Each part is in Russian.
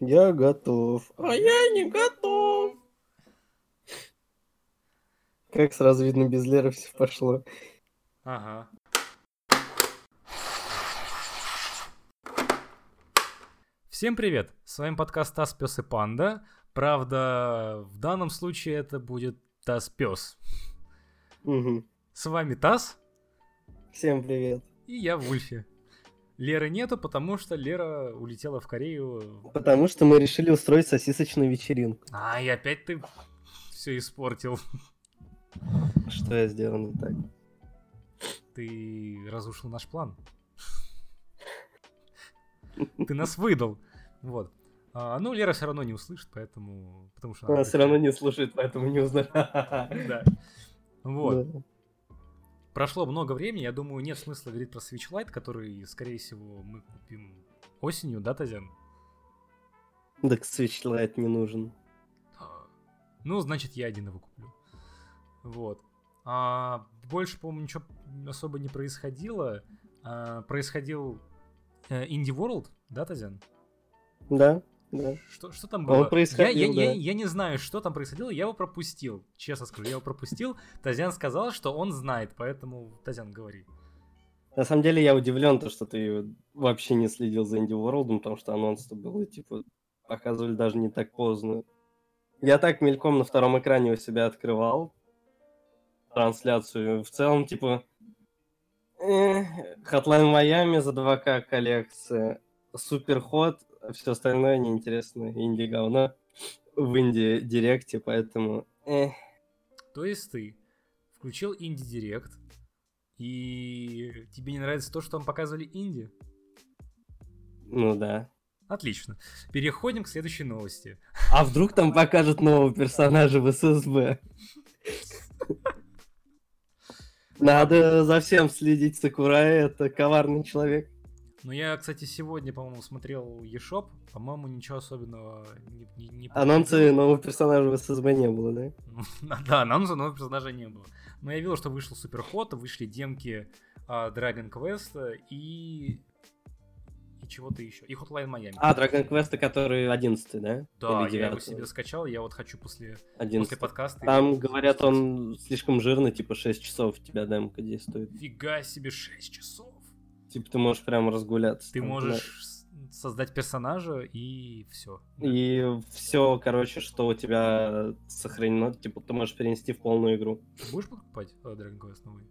Я готов. А я не готов. Как сразу видно, без Леры все пошло. Ага. Всем привет! С вами подкаст Тас Пес и Панда. Правда, в данном случае это будет Тас Пес. Угу. С вами Тас Всем привет. и я Вульфи. Леры нету, потому что Лера улетела в Корею. Потому что мы решили устроить сосисочную вечеринку. А, и опять ты все испортил. Что я сделал не так? Ты разрушил наш план. Ты нас выдал. Вот. А, ну, Лера все равно не услышит, поэтому... Потому что Она все равно не слушает, поэтому не узнает. Да. Вот. Да. Прошло много времени, я думаю, нет смысла говорить про Switch Lite, который, скорее всего, мы купим осенью, да, Тазян? Так Switch Lite не нужен. Ну, значит, я один его куплю. Вот. А, больше, по-моему, ничего особо не происходило. А, происходил э, Indie World, да, Тазян? Да, да. Что, что там Он было? происходил, я, я, я, да. я не знаю, что там происходило, я его пропустил. Честно скажу, я его пропустил. Тазян сказал, что он знает, поэтому, Тазян, говори. На самом деле я удивлен, то, что ты вообще не следил за Indie World, потому что анонс-то был, и, типа, показывали даже не так поздно. Я так мельком на втором экране у себя открывал трансляцию. В целом, типа, э, Hotline Miami за 2К коллекция, Супер ход, все остальное неинтересно, инди говно в инди директе, поэтому... э. То есть ты включил Инди Директ, и тебе не нравится то, что там показывали Инди? Ну да. Отлично. Переходим к следующей новости. А вдруг там покажут нового персонажа в ССБ? Надо за всем следить. Сакурай это коварный человек. Ну, я, кстати, сегодня, по-моему, смотрел eShop. По-моему, ничего особенного не... не, не Анонсы нового персонажа в ССБ не было, да? Да, анонса нового персонажа не было. Но я видел, что вышел Суперход, вышли демки а, Dragon Quest и... И чего-то еще. И Hotline Miami. А, Dragon Quest, который 11, да? да, я его 9? себе скачал, я вот хочу после, 11. после подкаста... Там, его говорят, он слишком жирный, типа 6 часов у тебя демка действует. Фига себе, 6 часов. Типа ты можешь прям разгуляться. Ты там, можешь с- создать персонажа и все. да. И все, короче, что у тебя сохранено, типа ты можешь перенести в полную игру. Будешь покупать э, Dragon Quest новый?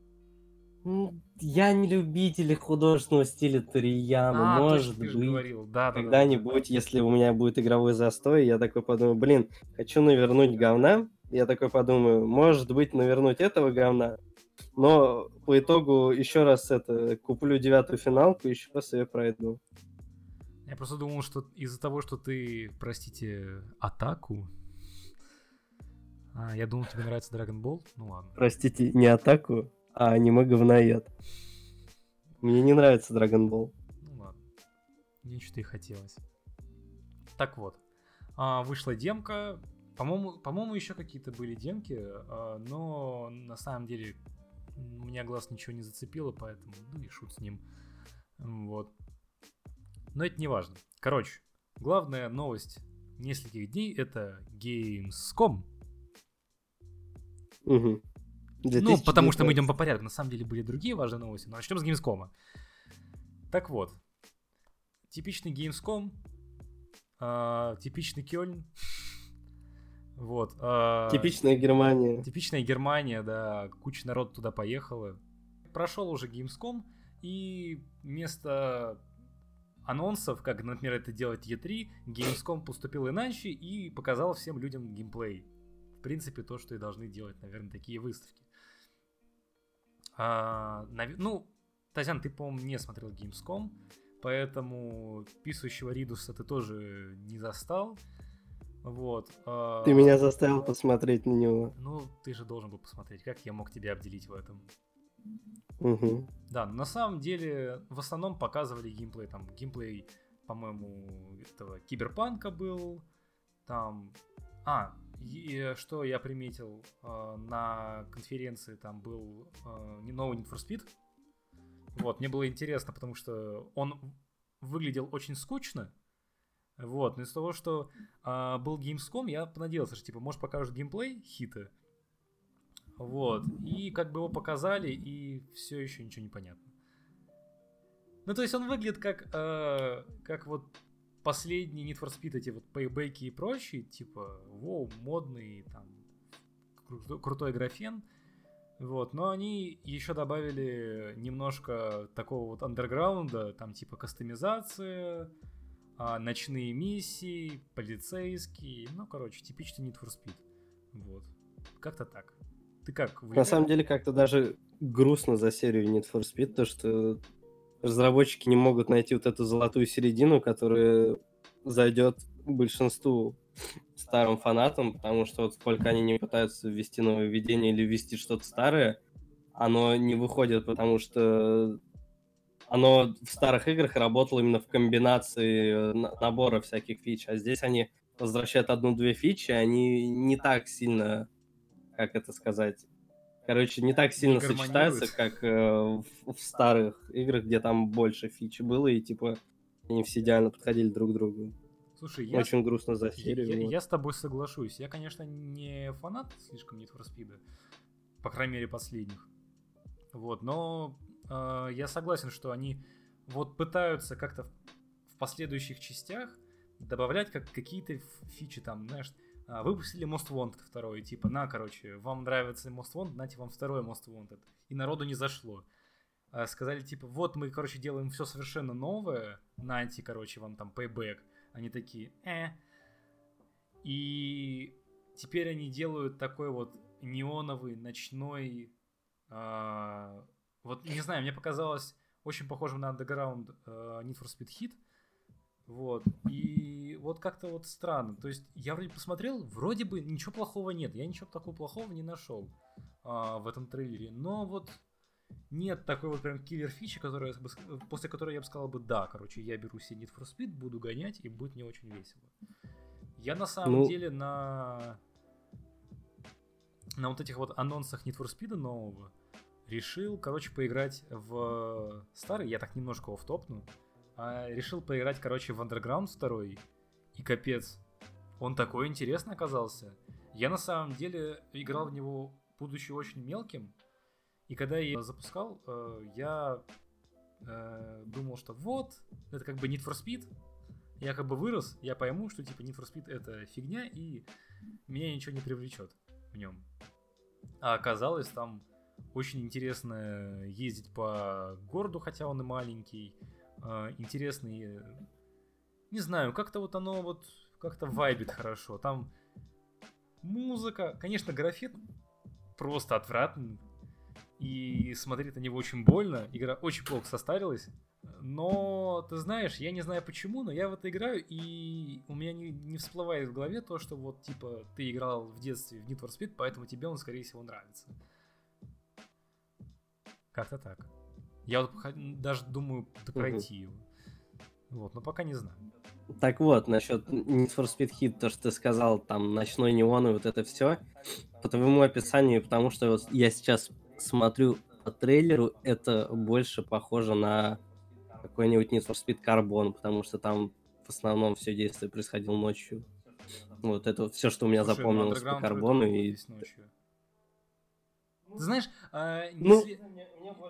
Я не любитель художественного стиля Торияма, А, может ты быть. говорил. Да, да, да, Когда-нибудь, если у меня будет игровой застой, я такой подумаю, блин, хочу навернуть говна. Я такой подумаю, может быть, навернуть этого говна. Но по итогу еще раз это куплю девятую финалку, еще раз ее пройду. Я просто думал, что из-за того, что ты, простите, атаку. А, я думал, тебе нравится Dragon Ball. Ну ладно. Простите, не атаку, а аниме говноед. Мне не нравится Dragon Ball. Ну ладно. Мне что-то и хотелось. Так вот. а, вышла демка. По-моему, по-моему, еще какие-то были демки, а, но на самом деле у меня глаз ничего не зацепило, поэтому ну и шут с ним. Вот. Но это не важно. Короче, главная новость нескольких дней это Gamescom. Мгм. Ну, потому что мы 2019. идем по порядку. На самом деле были другие важные новости, но начнем с Gamescom. Так вот, типичный Gamescom, а, типичный Кёльн, вот. а, Типичная Германия. Типичная Германия, да, куча народ туда поехала. Прошел уже Gamescom, и вместо анонсов, как, например, это делает E3, Gamescom поступил иначе и показал всем людям геймплей. В принципе, то, что и должны делать, наверное, такие выставки. А, нав- Ну, Тазян, ты, по-моему, не смотрел Gamescom, поэтому писающего Ридуса ты тоже не застал. Вот. а, Ты меня заставил посмотреть на него. ну, ты же должен был посмотреть, как я мог тебя обделить в этом. Мгм. Да, на самом деле в основном показывали геймплей. Там геймплей, по-моему, этого киберпанка был. Там... А, и, э, что я приметил э, на конференции, там был э, новый Need for Speed. Вот, мне было интересно, потому что он выглядел очень скучно, Вот, но из того, что а, был Gamescom, я понадеялся, что, типа, может, покажут геймплей хита. Вот, и как бы его показали, и все еще ничего не понятно. Ну, то есть он выглядит как, э, как вот последний Need for Speed, эти вот пейбеки и прочие, типа, воу, модный, там, кру- крутой графен. Вот, но они еще добавили немножко такого вот андерграунда, там типа кастомизация, а, ночные миссии, полицейские, ну, короче, типичный Need for Speed. Вот. Как-то так. Ты как? На самом деле, как-то даже грустно за серию Need for Speed, то что разработчики не могут найти вот эту золотую середину, которая зайдет большинству старым фанатам, потому что вот сколько они не пытаются ввести нововведение или ввести что-то старое, оно не выходит, потому что оно в старых играх работало именно в комбинации набора всяких фич, а здесь они возвращают одну-две фичи, они не так сильно, как это сказать, короче, не так сильно сочетаются, как э, в, в старых играх, где там больше фич было, и типа они все идеально подходили друг к другу. Слушай, я... Очень грустно за серию. Я, вот. я с тобой соглашусь. Я, конечно, не фанат слишком Need for Speed, по крайней мере, последних. Вот, но э, я согласен, что они вот пытаются как-то в, последующих частях добавлять как какие-то фичи там, знаешь, а, выпустили Most Wanted второй, типа, на, короче, вам нравится Most Wanted, нате вам второй Most Wanted. И народу не зашло. А, сказали, типа, вот мы, короче, делаем все совершенно новое, нате, короче, вам там payback. Они такие, э. И теперь они делают такой вот неоновый, ночной... вот, не знаю, мне показалось очень похожим на Underground э, Need for Speed Hit. Вот. И вот как-то вот странно. То есть я вроде посмотрел, вроде бы ничего плохого нет. Я ничего такого плохого не нашел а, в этом трейлере. Но вот нет такой вот прям киллер фичи, которая, после которой я бы сказал бы, да, короче, я беру себе Need for Speed, буду гонять, и будет мне очень весело. Я на самом ну... деле на на вот этих вот анонсах Need for Speed нового решил, короче, поиграть в старый, я так немножко офтопну, а решил поиграть, короче, в Underground 2, и капец, он такой интересный оказался. Я на самом деле играл в него, будучи очень мелким, и когда я запускал, э, я э, думал, что вот, это как бы Need for Speed. Я как бы вырос, я пойму, что типа Need for Speed это фигня, и меня ничего не привлечет в нем. А оказалось, там очень интересно ездить по городу, хотя он и маленький. Э, интересный, не знаю, как-то вот оно вот как-то вайбит хорошо. Там музыка, конечно, графит просто отвратный, и смотреть на него очень больно. Игра очень плохо состарилась. Но, ты знаешь, я не знаю почему, но я в это играю, и у меня не, не всплывает в голове то, что вот, типа, ты играл в детстве в Need for Speed, поэтому тебе он, скорее всего, нравится. Как-то так. Я вот даже думаю пройти его. Вот, но пока не знаю. Так вот, насчет Need for Speed Hit, то, что ты сказал, там, ночной неон и вот это все, по твоему описанию, потому что вот я сейчас смотрю по трейлеру, это больше похоже на какой-нибудь Need for Speed Carbon, потому что там в основном все действие происходило ночью. Вот это все, что у меня Слушай, ну, запомнилось по Карбону. И... Ночью. Ты знаешь, э, ну, если...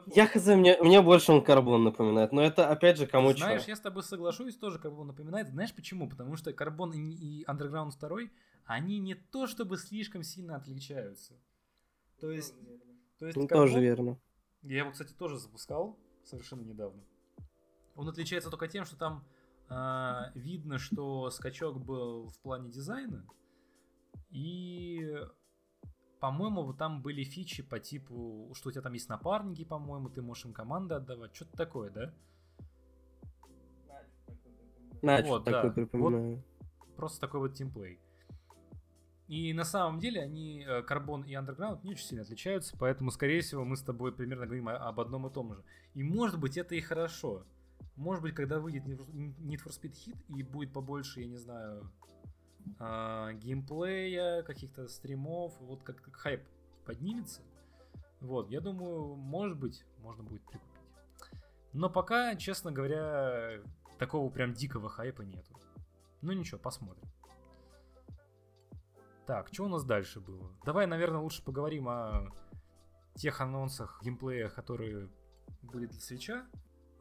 я хз, мне, мне больше он карбон напоминает, но это опять же кому Знаешь, чё. я с тобой соглашусь, тоже карбон напоминает. Знаешь почему? Потому что карбон и, и Underground 2, они не то чтобы слишком сильно отличаются. То есть то есть, ну, тоже верно. Я его, кстати, тоже запускал совершенно недавно. Он отличается только тем, что там э, видно, что скачок был в плане дизайна. И, по-моему, вот там были фичи по типу, что у тебя там есть напарники, по-моему, ты можешь им команды отдавать. Что-то такое, да? Значит, вот, такой да. припоминаю. Вот просто такой вот тимплей. И на самом деле они, Карбон и Underground, не очень сильно отличаются, поэтому, скорее всего, мы с тобой примерно говорим об одном и том же. И может быть это и хорошо. Может быть, когда выйдет Need for Speed Hit и будет побольше, я не знаю, э, геймплея, каких-то стримов, вот как, как хайп поднимется, вот, я думаю, может быть, можно будет прикупить. Но пока, честно говоря, такого прям дикого хайпа нету. Ну ничего, посмотрим. Так, что у нас дальше было? Давай, наверное, лучше поговорим о тех анонсах геймплея, которые были для свеча.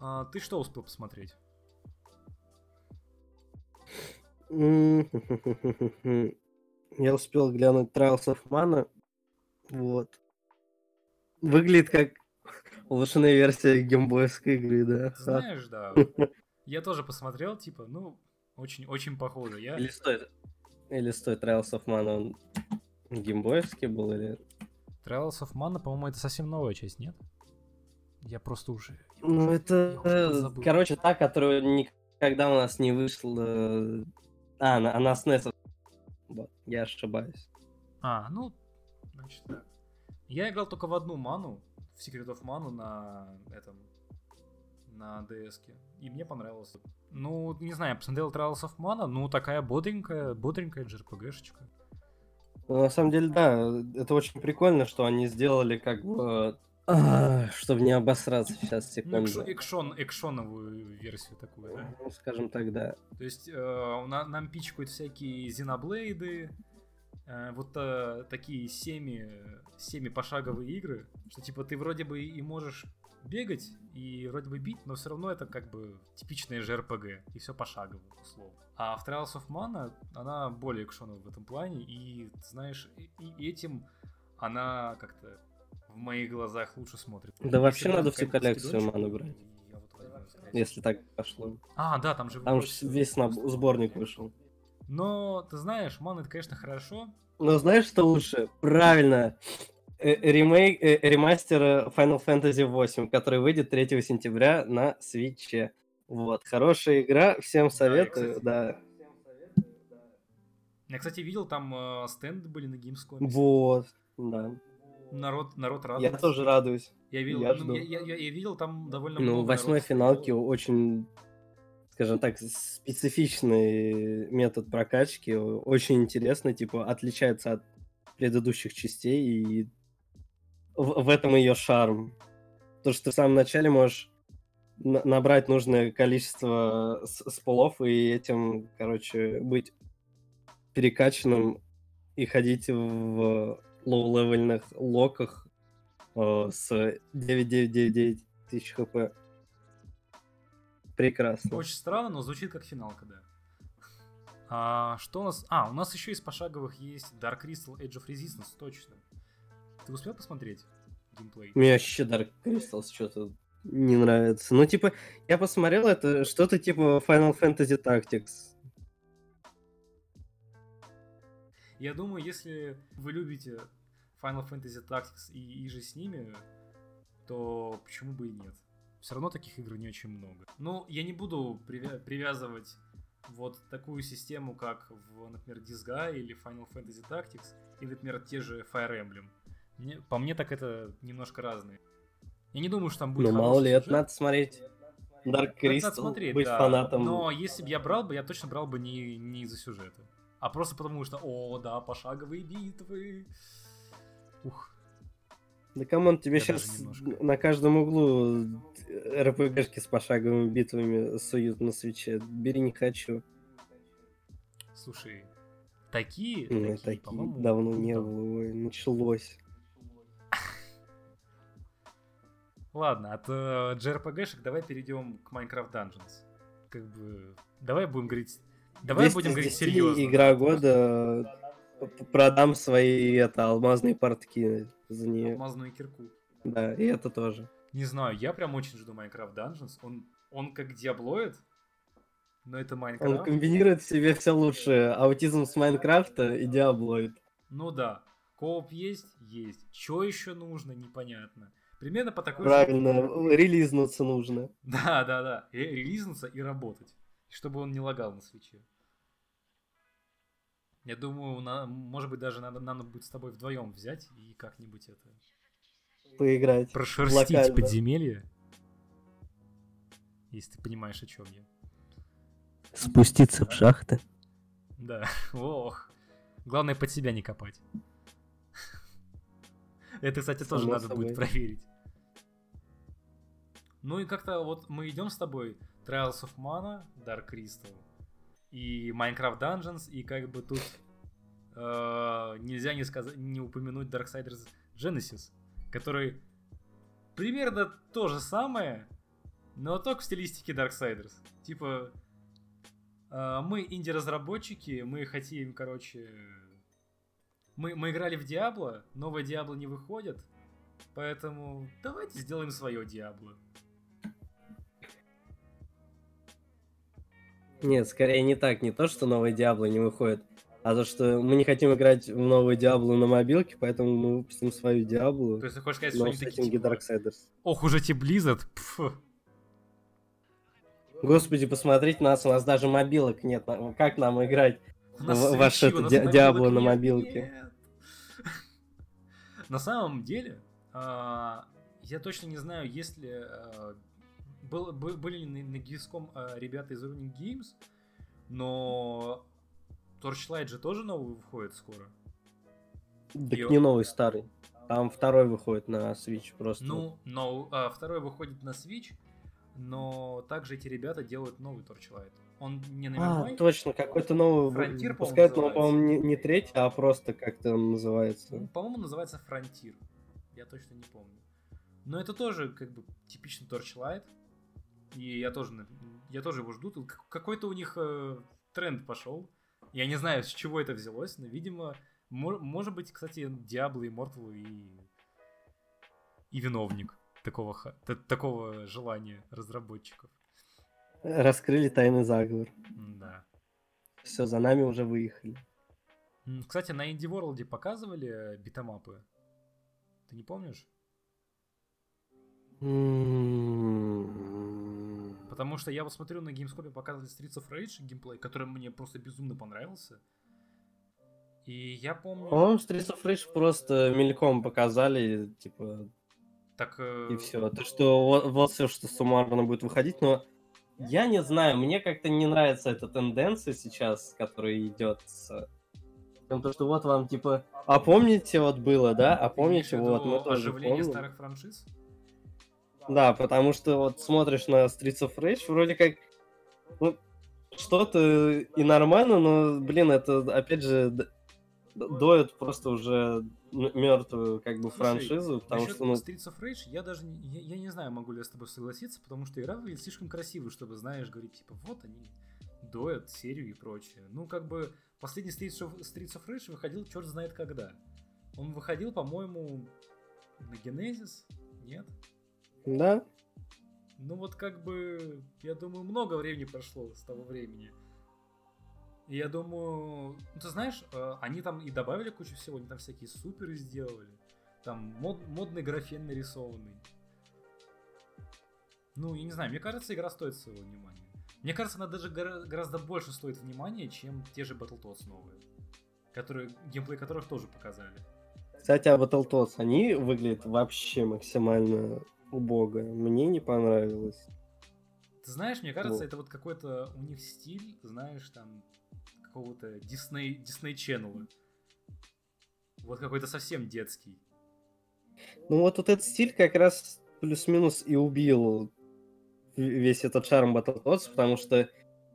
А, ты что успел посмотреть? Я успел глянуть Trials of Mana. Вот. Выглядит как улучшенная версия геймбойской игры, да. Знаешь, да. Я тоже посмотрел, типа, ну, очень, очень похоже. Я... Или стоит, или стоит Trials of Mana, он геймбоевский был, или... Trials of Mana, по-моему, это совсем новая часть, нет? Я просто уже... Ну, это, короче, та, которая никогда у нас не вышла... А, она, она с NES. Вот, я ошибаюсь. А, ну, значит так. Я играл только в одну ману, в Secret of Mana на этом, на DS. -ке, и мне понравилось. Ну, не знаю, я посмотрел Trials of Mana, ну, такая бодренькая, бодренькая JRPG-шечка. Ну, на самом деле, да, это очень прикольно, что они сделали как бы... А, чтобы не обосраться сейчас, Ну, секунду. экшон, экшон, экшоновую версию такую, да? Ну, скажем так, да. То есть э, на- нам пичкают всякие Xenoblade, э, вот э, такие семи, семи пошаговые игры, что типа ты вроде бы и можешь бегать и вроде бы бить, но все равно это как бы типичное JRPG, и все пошагово, условно. А в Trials of Mana она более экшоновая в этом плане, и, знаешь, и, и этим она как-то в моих глазах лучше смотрит. Да вообще надо всю коллекцию Ману брать. я. Если так пошло. А, да, там же Там же весь наб- сборник вышел. Но, ты знаешь, ман это, конечно, хорошо. Но знаешь, что лучше? Правильно. Э, Ремейк, э, ремастер э, Final Fantasy 8, который выйдет 3 сентября на Свитче. Вот, хорошая игра, всем советую, кстати, да. Я, кстати, видел, там э, стенды были на Gamescom. Вот, да. Народ, народ Я радуется. тоже радуюсь. Я видел, я ну, жду. я, я- я- я видел там довольно Ну, много в восьмой народу финалке смотрело. очень, скажем так, специфичный метод прокачки, очень интересный, типа, отличается от предыдущих частей, и в, в этом ее шарм. То, что ты в самом начале можешь на- набрать нужное количество с- spell ов и этим, короче, быть перекачанным и ходить в low-level ных локах э, с 9999 тысяч хп. Прекрасно. Очень странно, но звучит как финалка, да. А, что у нас? А, у нас еще из пошаговых есть Dark Crystal Edge of Resistance, точно. Ты успел посмотреть геймплей? Мне вообще Dark Crystals что-то не нравится. Ну, типа, я посмотрел, это что-то типа Final Fantasy Tactics. Я думаю, если вы любите Final Fantasy Tactics и, и же с ними, то почему бы и нет? Все равно таких игр не очень много. Ну, я не буду привя- привязывать вот такую систему, как в, например, Disgaea или Final Fantasy Tactics, и, например, те же Fire Emblem. Мне- по мне так это немножко разные. Я не думаю, что там будет Ну, мало ли, это надо смотреть. Dark Это надо Crystal, смотреть, быть да. фанатом. Но если бы я брал бы, я точно брал бы не, не из-за сюжета. А просто потому что, о, да, пошаговые битвы. Ух. Да come on, тебе Я сейчас немножко. на каждом углу РПГшки с пошаговыми битвами суют на Switch е. Бери не хочу. Слушай, такие, Ну, такие, такие по-моему, давно не круто. было. Ой, началось. Ладно, от э, JRPG-шек давай перейдем к Minecraft Dungeons. Как бы, давай будем говорить, давай 10 будем говорить 10 серьезно. Игра года. п- Продам свои это алмазные портки за нее. Алмазную кирку. Да, и это тоже. Не знаю, я прям очень жду Minecraft Dungeons. Он, он как диаблоид, но это Он Майнкрафт. комбинирует в себе все лучшее. Аутизм с Майнкрафта и Диаблоид. Ну да, кооп есть? Есть. Что еще нужно, непонятно. Примерно по такой же- Правильно, релизнуться нужно. Да, да, да. Ре- Релизнуться и работать. Чтобы он не лагал на свече. Я думаю, на- может быть, даже надо, надо будет с тобой вдвоем взять и как-нибудь это Поиграть. прошерстить Локально. подземелье. Если ты понимаешь, о чем я. Спуститься в шахты. Да, ох. Главное под себя не копать. Это, кстати, тоже Само надо будет собой. проверить. Ну и как-то вот мы идем с тобой Trials of Mana, Dark Crystal. И Minecraft Dungeons, и как бы тут э, нельзя не, сказать, не упомянуть Darksiders Genesis, который примерно то же самое, но только в стилистике Darksiders. Типа, э, мы инди-разработчики, мы хотим, короче... Мы, мы играли в Диабло, новое Диабло не выходит, поэтому давайте сделаем свое Диабло. Нет, скорее не так. Не то, что новый Диабло не выходит, а то, что мы не хотим играть в новый Диабло на мобилке, поэтому мы выпустим свою Диаблу. То есть ты хочешь сказать, что они такие, типа, Darksiders. Ох уж эти Blizzard. пф. Господи, посмотрите нас, у нас даже мобилок нет. Как нам играть? В- ваш свечи, у это нас Ди- мобилок Диабло на мобилке. нет. На самом деле, а, я точно не знаю, если а, был- бы- были ли на, на Gamescom, а, ребята из Running Games, но Torchlight же тоже новый выходит скоро. Так Ё- не новый, старый. Там второй выходит на Switch просто. Ну, но а, второй выходит на Switch, но также эти ребята делают новый Torchlight. Он не а, номерной, точно, какой-то новый по-моему, выпускают, но, по-моему, не, не третий, а просто как-то он Ну, называется. по-моему, называется Frontier. Я точно не помню. Но это тоже как бы типичный Torchlight. И я тоже, я тоже его жду. Тут какой-то у них э, тренд пошел. Я не знаю, с чего это взялось, но, видимо, мо- может быть, кстати, Diablo Immortal и, и виновник такого, ха- такого желания разработчиков. Раскрыли тайный заговор. Да. Все, за нами уже выехали. Кстати, на Indie World показывали э, битэмапы. Ты не помнишь? М. Потому что я вот смотрю на Gamescom показывали Streets of Rage геймплей, который мне просто безумно понравился. И я помню... По-моему, Streets of Rage просто мельком показали, типа, Так, э, и все. То, что вот, вот все, что суммарно будет выходить, но я не знаю, мне как-то не нравится эта тенденция сейчас, которая идет с... То, что вот вам, типа, а помните, вот было, да? А помните, вот, мы тоже оживление помним. старых франшиз? Да, потому что вот смотришь на Streets of Rage, вроде как, ну, что-то и нормально, но, блин, это, опять же, д- д- доет просто уже мертвую, как бы, Слушай, франшизу, потому что, ну, Streets of Rage я даже не, я, я не знаю, могу ли я с тобой согласиться, потому что игра выглядит слишком красивой, чтобы, знаешь, говорить, типа, вот они доят серию и прочее. Ну, как бы, последний Streets of, Streets of Rage выходил черт знает когда. Он выходил, по-моему, на Genesis, нет? Да, Ну вот как бы, я думаю, много времени прошло с того времени. И я думаю, ну ты знаешь, э, они там и добавили кучу всего, они там всякие суперы сделали. Там мод, модный графен нарисованный. Ну, я не знаю, мне кажется, игра стоит своего внимания. Мне кажется, она даже гора- гораздо больше стоит внимания, чем те же Battletoads новые. Которые, геймплей которых тоже показали. Кстати, а Battletoads, они выглядят вообще максимально убого. Мне не понравилось. Ты знаешь, мне кажется, Вот. это вот какой-то у них стиль, знаешь, там, какого-то Disney, Disney Channel. Вот какой-то совсем детский. Ну вот, вот этот стиль как раз плюс-минус и убил весь этот шарм Battletoads, потому что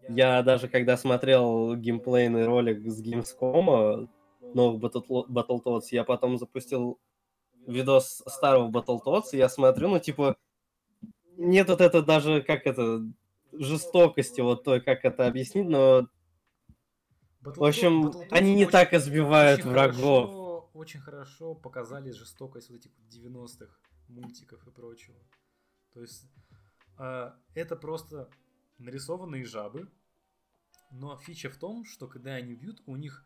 я даже когда смотрел геймплейный ролик с Gamescom новых Battle- я потом запустил видос старого Battletoads, я смотрю, ну типа нет вот это даже, как это, жестокости, вот той, как это объяснить, но в общем, Battletoads они не очень- так избивают очень врагов. Хорошо, очень хорошо показали жестокость вот этих вот 90-х мультиков и прочего. То есть э, это просто нарисованные жабы, но фича в том, что когда они бьют, у них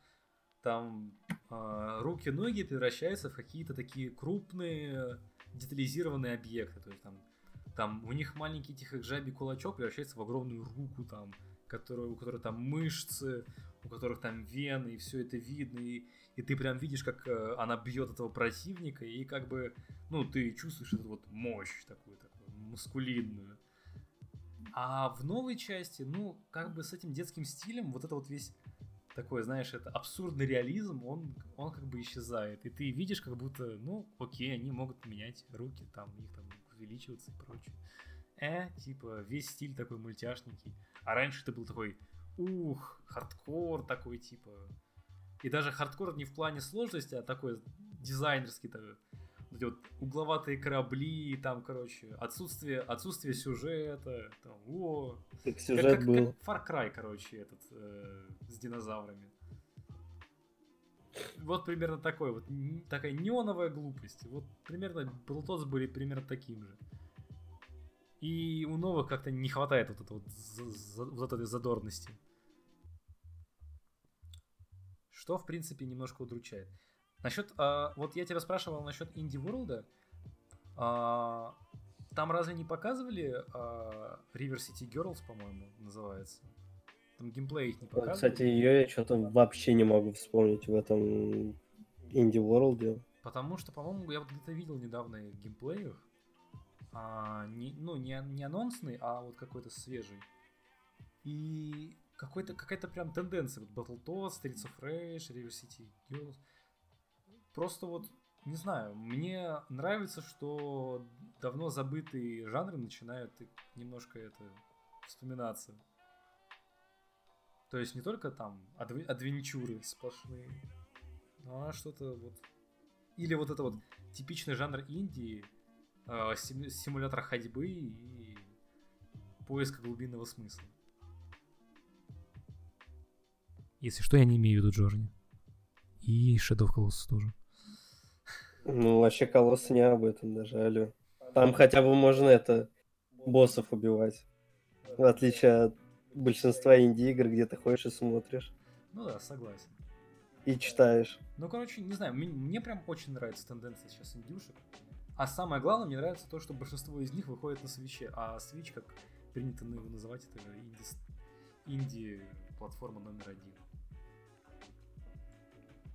там э, руки-ноги превращаются в какие-то такие крупные детализированные объекты. То есть там, там у них маленький тихий жабий кулачок превращается в огромную руку там, которая, у которой там мышцы, у которых там вены, и все это видно, и, и ты прям видишь, как э, она бьет этого противника, и как бы, ну, ты чувствуешь эту вот мощь такую, такую мускулинную. А в новой части, ну, как бы с этим детским стилем, вот это вот весь такой, знаешь, это абсурдный реализм, он, он как бы исчезает. И ты видишь, как будто, ну, окей, они могут менять руки, там, у них там увеличиваться и прочее. Э, типа, весь стиль такой мультяшненький. А раньше это был такой ух, хардкор такой, типа. И даже хардкор не в плане сложности, а такой дизайнерский, такой, эти вот угловатые корабли, там, короче, отсутствие, отсутствие сюжета, там, о. Так сюжет как, был. Как Far Cry, короче, этот, э, с динозаврами. Вот примерно такой вот, такая неоновая глупость. Вот примерно Battletoads были примерно таким же. И у новых как-то не хватает вот, этого вот этой задорности. Что, в принципе, немножко удручает. Насчет, а, вот я тебя спрашивал насчет Инди Ворлда. А, там разве не показывали а, River City Girls, по-моему, называется? Там геймплей их не показывали. Кстати, ее я что-то вообще не могу вспомнить в этом Инди Ворлде. Потому что, по-моему, я вот где-то видел недавно их геймплей их. А, не, ну, не, не анонсный, а вот какой-то свежий. И какой-то, какая-то прям тенденция. Вот Battletoads, Streets of Rage, River City Girls. Просто вот, не знаю, мне нравится, что давно забытые жанры начинают немножко это вспоминаться. То есть не только там адв- адвенчуры сплошные, а что-то вот или вот это вот типичный жанр Индии, э, сим- симулятор ходьбы и поиска глубинного смысла. Если что, я не имею в виду Джорни. И Shadow of Colossus тоже. Ну, вообще колосс не об этом даже, алё. Там хотя бы можно это боссов убивать. В отличие от большинства инди-игр, где ты ходишь и смотришь. Ну да, согласен. И читаешь. Ну, короче, не знаю, мне, мне прям очень нравится тенденция сейчас индюшек. А самое главное, мне нравится то, что большинство из них выходит на свече. А Switch, как принято его называть, это инди, инди-платформа номер один.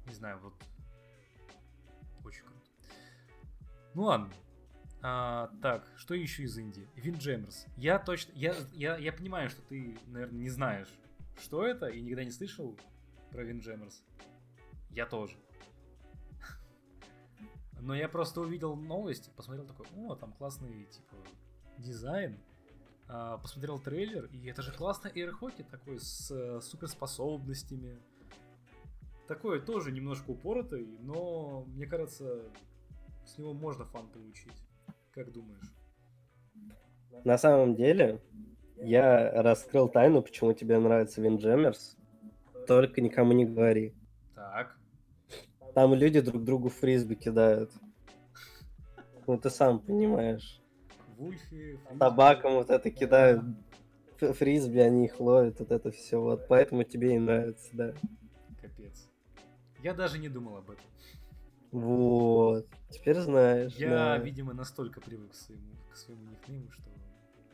Не знаю, вот очень круто. Ну ладно. А, так, что еще из Индии? Винджемерс. Я точно, я, я, я понимаю, что ты, наверное, не знаешь, что это, и никогда не слышал про Винджемерс. Я тоже. Но я просто увидел новости, посмотрел такой, о, там классный, типа, дизайн. А, посмотрел трейлер, и это же классный эйрхоки такой с э, суперспособностями. Такой тоже немножко упоротый, но мне кажется, с него можно фан получить. Как думаешь? На самом деле, я раскрыл тайну, почему тебе нравится Винджемерс. Только никому не говори. Так. Там люди друг другу фрисби кидают. Ну, ты сам понимаешь. Вульфи. Табаком вот это кидают. Фрисби, они их ловят, вот это все. Вот поэтому тебе и нравится, да. Капец. Я даже не думал об этом. Вот. Теперь знаешь. Я, да. видимо, настолько привык к своему, к своему никнейму, что,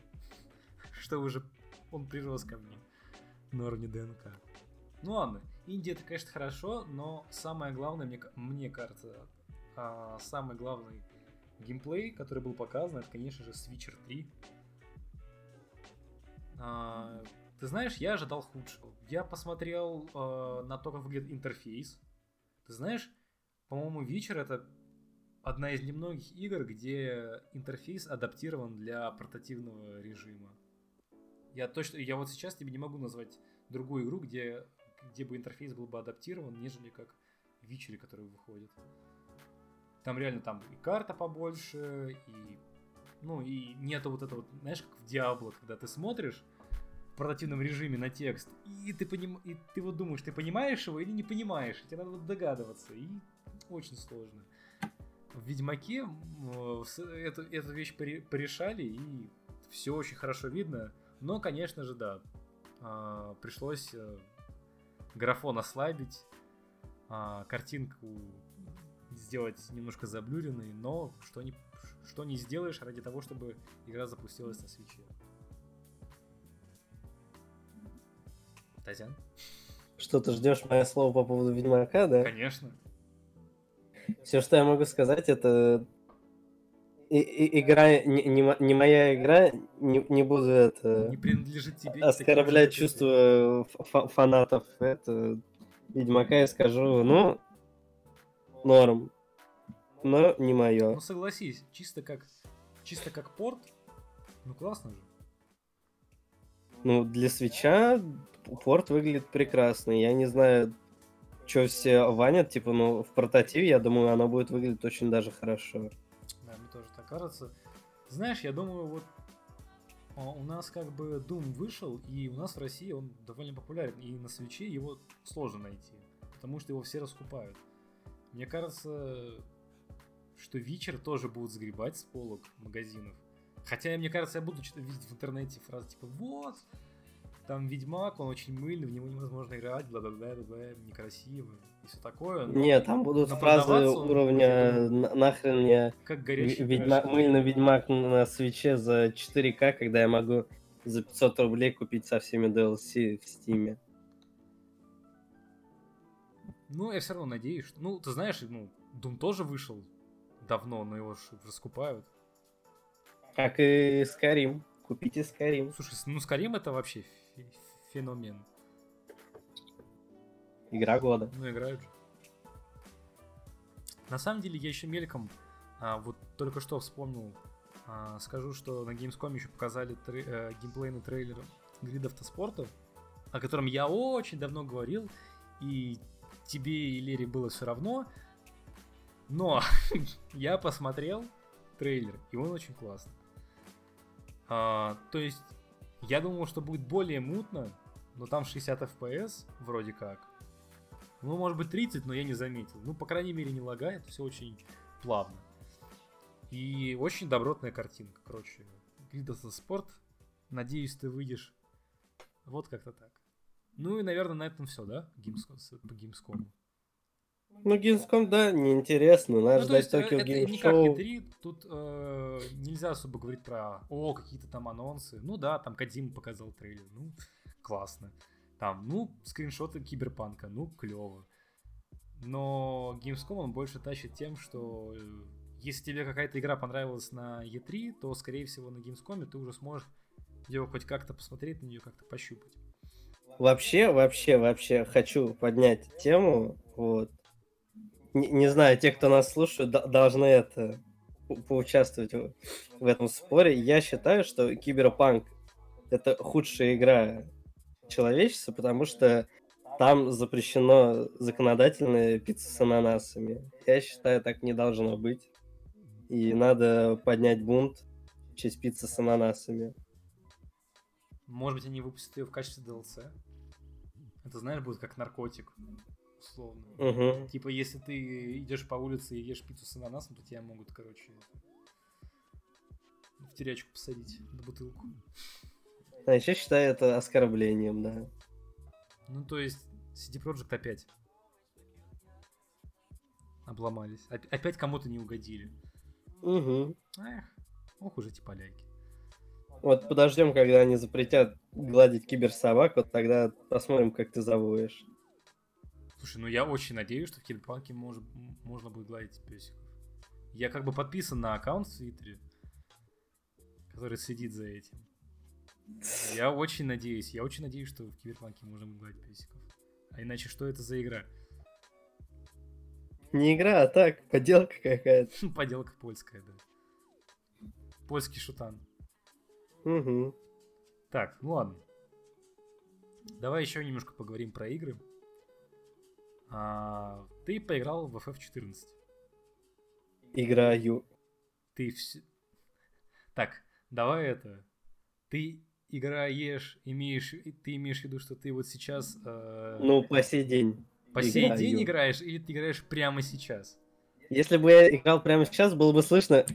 что уже он прирос ко мне на уровне ДНК. Ну ладно, Индия это, конечно, хорошо, но самое главное, мне, мне кажется, а, самый главный геймплей, который был показан, это, конечно же, Switcher 3. А, ты знаешь, я ожидал худшего. Я посмотрел а, на то, как выглядит интерфейс. Ты знаешь, по-моему, Witcher это одна из немногих игр, где интерфейс адаптирован для портативного режима. Я точно, я вот сейчас тебе не могу назвать другую игру, где, где бы интерфейс был бы адаптирован, нежели как в Witcher, который выходит. Там реально там и карта побольше, и ну и нету вот этого, знаешь, как в Diablo, когда ты смотришь портативном режиме на текст, и ты, поним... и ты вот думаешь, ты понимаешь его или не понимаешь, и тебе надо вот догадываться, и очень сложно. В Ведьмаке с- эту, эту вещь поре- порешали, и все очень хорошо видно, но, конечно же, да, а, пришлось э, графон ослабить, а, картинку сделать немножко заблюренной, но что не, что не сделаешь ради того, чтобы игра запустилась на свече. Татьяна? Что ты ждешь мое слово по поводу Ведьмака, да? Конечно. Все, что я могу сказать, это и- и- игра не, не мо- не моя игра, не, не буду это Не принадлежит тебе. оскорблять чувства фа- фанатов это Ведьмака и скажу, ну, норм, но не мое. Ну согласись, чисто как чисто как порт, ну классно же. Ну, для свеча порт выглядит прекрасно. Я не знаю, что все ванят, типа, ну, в портативе, я думаю, оно будет выглядеть очень даже хорошо. Да, мне тоже так кажется. Знаешь, я думаю, вот а, у нас как бы Doom вышел, и у нас в России он довольно популярен, и на свече его сложно найти, потому что его все раскупают. Мне кажется, что вечер тоже будут сгребать с полок магазинов. Хотя, мне кажется, я буду что-то видеть в интернете фразы типа «Вот, там Ведьмак, он очень мыльный, в него невозможно играть, бла-бла-бла, бла некрасивый и все такое. Но, Нет, там будут фразы уровня на, нахрен мне как горячий ведьма, мыльный Ведьмак на свече за 4К, когда я могу за 500 рублей купить со всеми DLC в Стиме. Ну, я все равно надеюсь, что... Ну, ты знаешь, ну, Doom тоже вышел давно, но его раскупают. Как и Skyrim. Купите Skyrim. Слушай, ну Skyrim это вообще феномен. Игра года. Ну, играют же. На самом деле, я еще мельком, а, вот только что вспомнил, а, скажу, что на Gamescom еще показали трей, а, геймплейный трейлер Grid Автоспорта, о котором я очень давно говорил, и тебе и Лере было все равно, но я посмотрел трейлер, и он очень классный. А, то есть, я думал, что будет более мутно, но там 60 FPS вроде как. Ну, может быть 30, но я не заметил. Ну, по крайней мере, не лагает, все очень плавно. И очень добротная картинка, короче. Гридоса спорт. Надеюсь, ты выйдешь. Вот как-то так. Ну и, наверное, на этом все, да? Гимском, по Гимскому. Ну, Gamescom, да, неинтересно. Надо ну, ждать Tokyo это Game не как E3, тут э, нельзя особо говорить про, о, какие-то там анонсы. Ну да, там Кадим показал трейлер, ну, классно. Там, ну, скриншоты Киберпанка, ну, клево. Но Gamescom он больше тащит тем, что э, если тебе какая-то игра понравилась на E3, то, скорее всего, на Gamescom ты уже сможешь ее хоть как-то посмотреть, на нее как-то пощупать. Вообще, вообще, вообще хочу поднять тему, вот, не, не знаю, те, кто нас слушают, должны это поучаствовать в, в этом споре. Я считаю, что Киберпанк это худшая игра человечества, потому что там запрещено законодательная пицца с ананасами. Я считаю, так не должно быть. И надо поднять бунт в честь пиццы с ананасами. Может быть, они выпустят ее в качестве DLC? Это, знаешь, будет как наркотик условно. Угу. Типа, если ты идешь по улице и ешь пиццу с ананасом, то тебя могут, короче, в терячку посадить на бутылку. Значит, я считаю это оскорблением, да. Ну, то есть, CD Projekt опять обломались. Опять кому-то не угодили. Угу. Эх, ох уже эти поляки. Вот подождем, когда они запретят гладить киберсобак, вот тогда посмотрим, как ты завоешь. Слушай, ну я очень надеюсь, что в Киберпанке может, можно будет гладить песиков. Я как бы подписан на аккаунт в Твиттере, который следит за этим. Я очень надеюсь, я очень надеюсь, что в Киберпанке можно будет гладить песиков. А иначе что это за игра? Не игра, а так, поделка какая-то. Поделка польская, да. Польский шутан. Угу. Так, ну ладно. Давай еще немножко поговорим про игры. А, ты поиграл в FF14. Играю. Ты все... Так, давай это. Ты играешь, имеешь, ты имеешь в виду, что ты вот сейчас... Э... Ну, по сей день. По играю. сей день играешь или ты играешь прямо сейчас? Если бы я играл прямо сейчас, было бы слышно...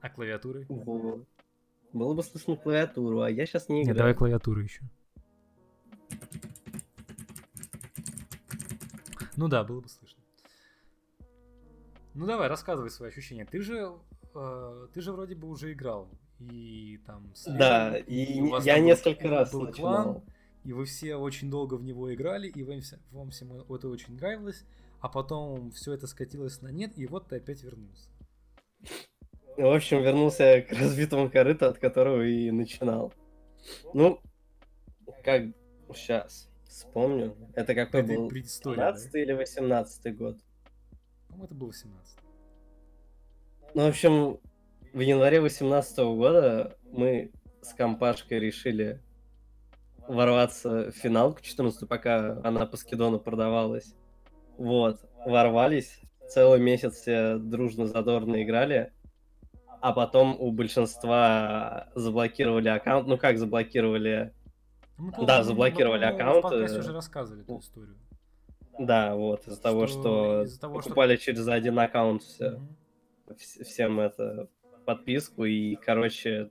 А клавиатуры? Ого. Было бы слышно клавиатуру, а я сейчас не играю. Нет, давай клавиатуру еще. Ну да, было бы слышно. Ну давай, рассказывай свои ощущения. Ты же, э, ты же вроде бы уже играл и там. Слежал, да, и, и я несколько раз был клан, и вы все очень долго в него играли, и вам, вам всем это очень нравилось, а потом все это скатилось на нет, и вот ты опять вернулся. В общем, вернулся к разбитому корыту, от которого и начинал. Ну, как сейчас. Вспомню. Это какой это был? 17 да? или 18 год? По-моему, это был 18 Ну, в общем, в январе 18 года мы с компашкой решили ворваться в финалку 14 пока она по скидону продавалась. Вот, ворвались, целый месяц все дружно задорно играли, а потом у большинства заблокировали аккаунт. Ну как заблокировали? Мы, Да, мы- заблокировали мы- мы аккаунт, В подкасте э, уже рассказывали эту историю. Да, вот, из-за того, Что что из-за того, что- покупали через один аккаунт все, вс- всем это подписку, и, короче,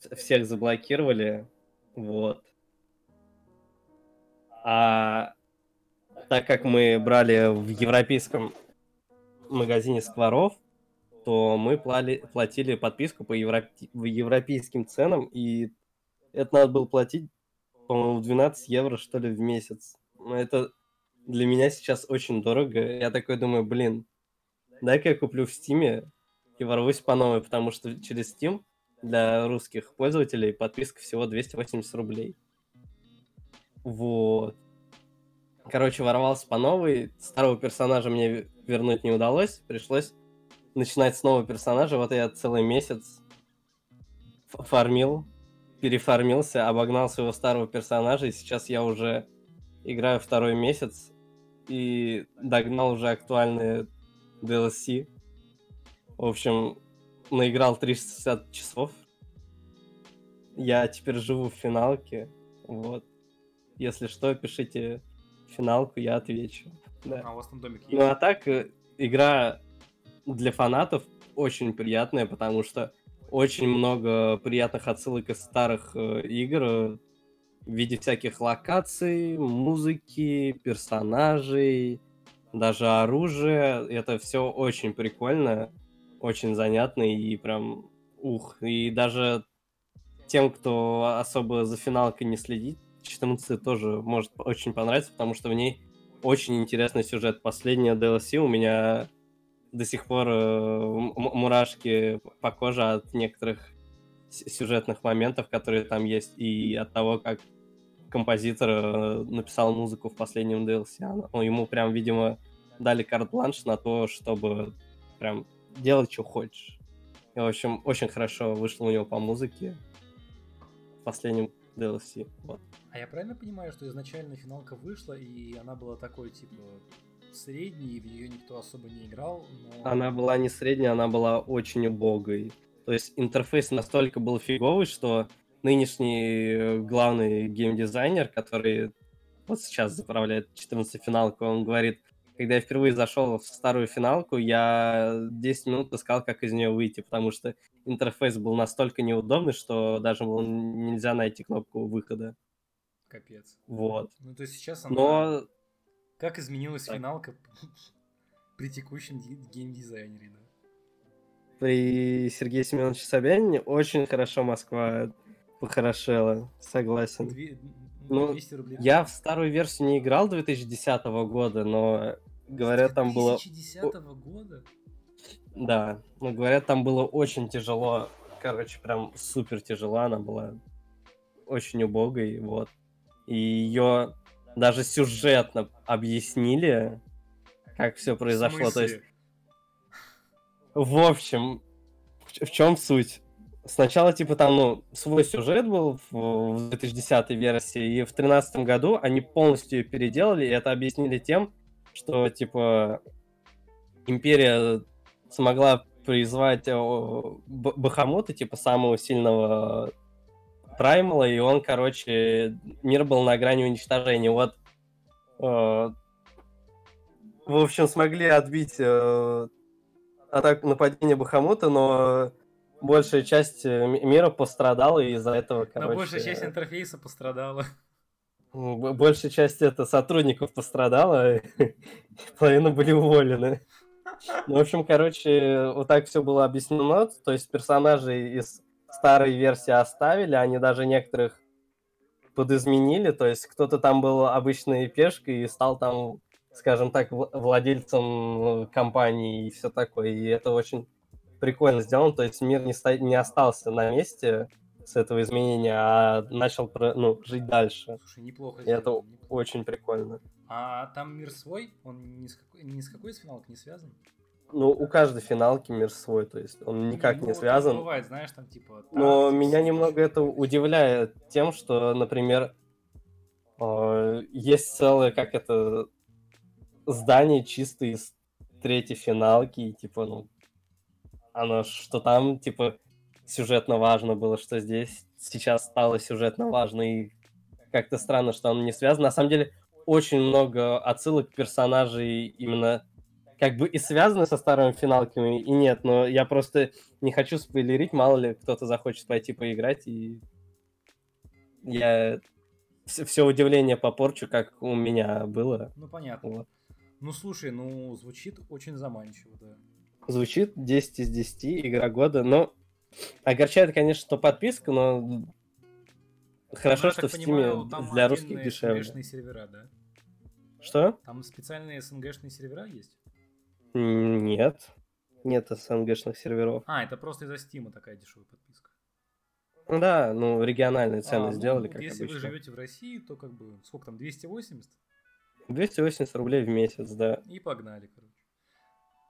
в- всех заблокировали, вот. А так как мы брали в европейском магазине скворов, то мы плали- платили подписку по европе- в европейским ценам, и это надо было платить, по-моему, 12 евро, что ли, в месяц. Но это для меня сейчас очень дорого. Я такой думаю, блин, дай-ка я куплю в Стиме и ворвусь по новой, потому что через Steam для русских пользователей подписка всего 280 рублей. Вот. Короче, ворвался по новой. Старого персонажа мне вернуть не удалось. Пришлось начинать с нового персонажа. Вот я целый месяц фармил, перефармился, обогнал своего старого персонажа, и сейчас я уже играю второй месяц и догнал уже актуальные DLC. В общем, наиграл 360 часов. Я теперь живу в финалке. Вот. Если что, пишите финалку, я отвечу. Да. А у вас там домик есть? Ну а так, э, игра для фанатов очень приятная, потому что очень много приятных отсылок из старых э, игр э, в виде всяких локаций, музыки, персонажей, даже оружия. Это все очень прикольно, очень занятно и прям ух. И даже тем, кто особо за финалкой не следит, 14 тоже может очень понравиться, потому что в ней очень интересный сюжет. Последняя DLC у меня до сих пор э, мурашки по коже от некоторых сюжетных моментов, которые там есть, и от того, как композитор э, написал музыку в последнем DLC. Она- ну, ему прям, видимо, дали карт-бланш на то, чтобы прям делать, что хочешь. И, в общем, очень хорошо вышло у него по музыке в последнем DLC. Вот. А я правильно понимаю, что изначально финалка вышла, и она была такой, типа, средней, и в нее никто особо не играл, но... Она была не средняя, она была очень убогой. То есть интерфейс настолько был фиговый, что нынешний э, главный геймдизайнер, который вот сейчас заправляет 14 финалку, он говорит, когда я впервые зашел в старую финалку, я 10 минут искал, как из нее выйти, потому что интерфейс был настолько неудобный, что даже было нельзя найти кнопку выхода. Капец. Вот. Ну, то есть сейчас она... Но Как изменилась Так. финалка при текущем ди- геймдизайнере, да? при Сергее Семеновиче Собянине очень хорошо Москва похорошела, согласен. Две- Ну, 200 рублей. Я в старую версию не играл 2010 года, но говорят, там было... 2010 года? Да, ну говорят, там было очень тяжело. Короче, прям супер тяжело она была. Очень убогой, вот. И ее даже сюжетно объяснили, как все произошло. В То есть? В общем, в, чем суть? Сначала, типа, там, ну, свой сюжет был в, в 2010 версии, и в 2013 году они полностью ее переделали, и это объяснили тем, что, типа, Империя смогла призвать о, Б- Бахамута, типа, самого сильного Праймала, и он, короче, мир был на грани уничтожения. Вот, э, в общем, смогли отбить э, атаку нападение Бахамута, но большая часть э, ми- мира пострадала из-за этого, короче. Но большая часть интерфейса пострадала. большая часть это сотрудников пострадала, половина были уволены. Ну, в общем, короче, вот так все было объяснено. То есть персонажей из старой версии оставили, они даже некоторых подизменили. То есть кто-то там был обычной пешкой и стал там, скажем так, вла- владельцем э, компании и все такое. И это очень прикольно сделано. То есть мир не, ста- не остался на месте с этого изменения, а начал про- ну, жить дальше. Слушай, неплохо. И это неплохо. очень прикольно. А там мир свой? Он ни с какой, ни с какой из финалок не связан? Ну, у каждой финалки мир свой, то есть он никак Ну, не связан. Бывает, знаешь, там типа... Но Тактикс. меня немного это удивляет тем, что, например, э, есть целое, как это, здание чисто из третьей финалки, и, типа, ну, оно, что там, типа, сюжетно важно было, что здесь сейчас стало сюжетно важно, и как-то странно, что оно не связано. На самом деле, очень много отсылок персонажей именно как бы и связаны со старыми финалками, и нет, но я просто не хочу спойлерить, мало ли кто-то захочет пойти поиграть, и я все, удивление попорчу, как у меня было. Ну, понятно. Вот. Ну, слушай, ну, звучит очень заманчиво, да. Звучит 10 из 10, игра года, но огорчает, конечно, что подписка, но Ну, хорошо, я что в Steam понимаю, там для русских дешевле. Сервера, да? Что? Там специальные СНГшные сервера есть? Нет. Нет СНГшных серверов. А, это просто из-за Стима такая дешевая подписка. Ну Да, ну региональные цены А, ну, сделали, как Если обычно. вы живете в России, то как бы, сколько там, 280? 280 рублей в месяц, да. И погнали, короче.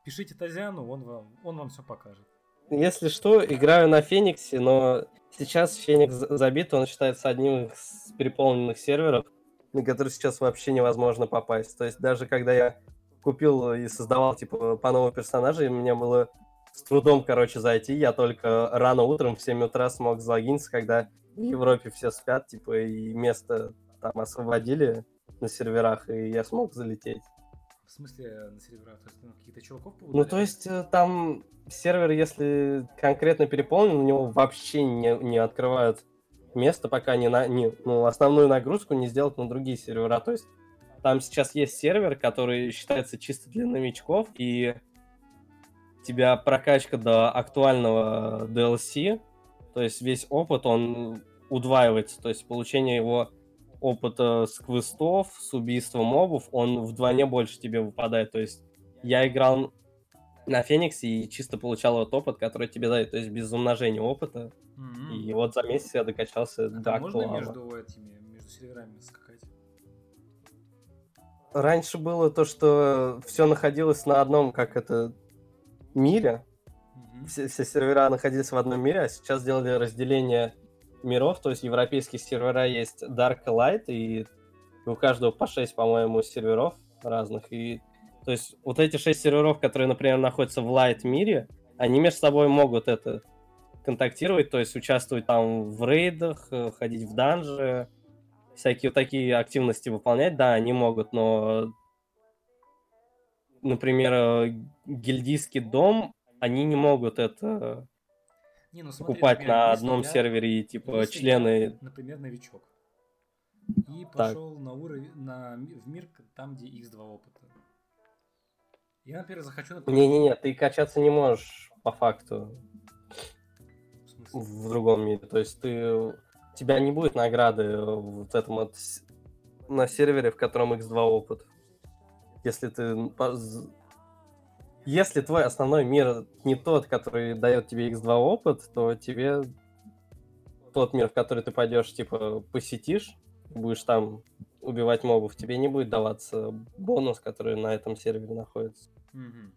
Пишите Тазяну, он вам, он вам все покажет. Если что, играю на Фениксе, но сейчас Феникс за- забит, он считается одним из переполненных серверов, на который сейчас вообще невозможно попасть. То есть даже когда я купил и создавал, типа, по новому персонажей, мне было с трудом, короче, зайти. Я только рано утром в 7 утра смог залогиниться, когда в Европе все спят, типа, и место там освободили на серверах, и я смог залететь. В смысле, на серверах, то есть ну, каких-то чуваков Ну, поудаляли? то есть э, там сервер, если конкретно переполнен, у него вообще не, не открывают место, пока не, на, не ну, основную нагрузку не сделают на другие сервера. То есть там сейчас есть сервер, который считается чисто для новичков, и у тебя прокачка до актуального DLC, то есть весь опыт, он удваивается, то есть получение его опыта с квестов, с убийством мобов, он вдвойне больше тебе выпадает. То есть я играл на Фениксе и чисто получал вот опыт, который тебе дает, то есть без умножения опыта. М-м. И вот за месяц я докачался А до можно актуала. между этими, между серверами? Раньше было то, что все находилось на одном, как это, мире. Мгм. Все, все сервера находились в одном мире, а сейчас сделали разделение миров, то есть европейские сервера есть Dark Light, и у каждого по 6, по-моему, серверов разных. И то есть вот эти шесть серверов, которые, например, находятся в Light мире, они между собой могут это контактировать, то есть участвовать там в рейдах, э, ходить в данжи, всякие вот такие активности выполнять, да, они могут, но, например, э, гильдийский дом, они не могут это Не, ну смотри, покупать например, на одном я- сервере типа если я, члены. например, новичок. И Так. пошел на уровень, на, в мир, там, где x2 опыта. Я, например, захочу... Не-не-не, ты качаться не можешь по факту в в другом мире. То есть ты тебя не будет награды вот этом вот на сервере, в котором x2 опыт. Если ты если твой основной мир не тот, который дает тебе x2 опыт, то тебе тот мир, в который ты пойдешь, типа, посетишь, будешь там убивать мобов, тебе не будет даваться бонус, который на этом сервере находится. Мгм.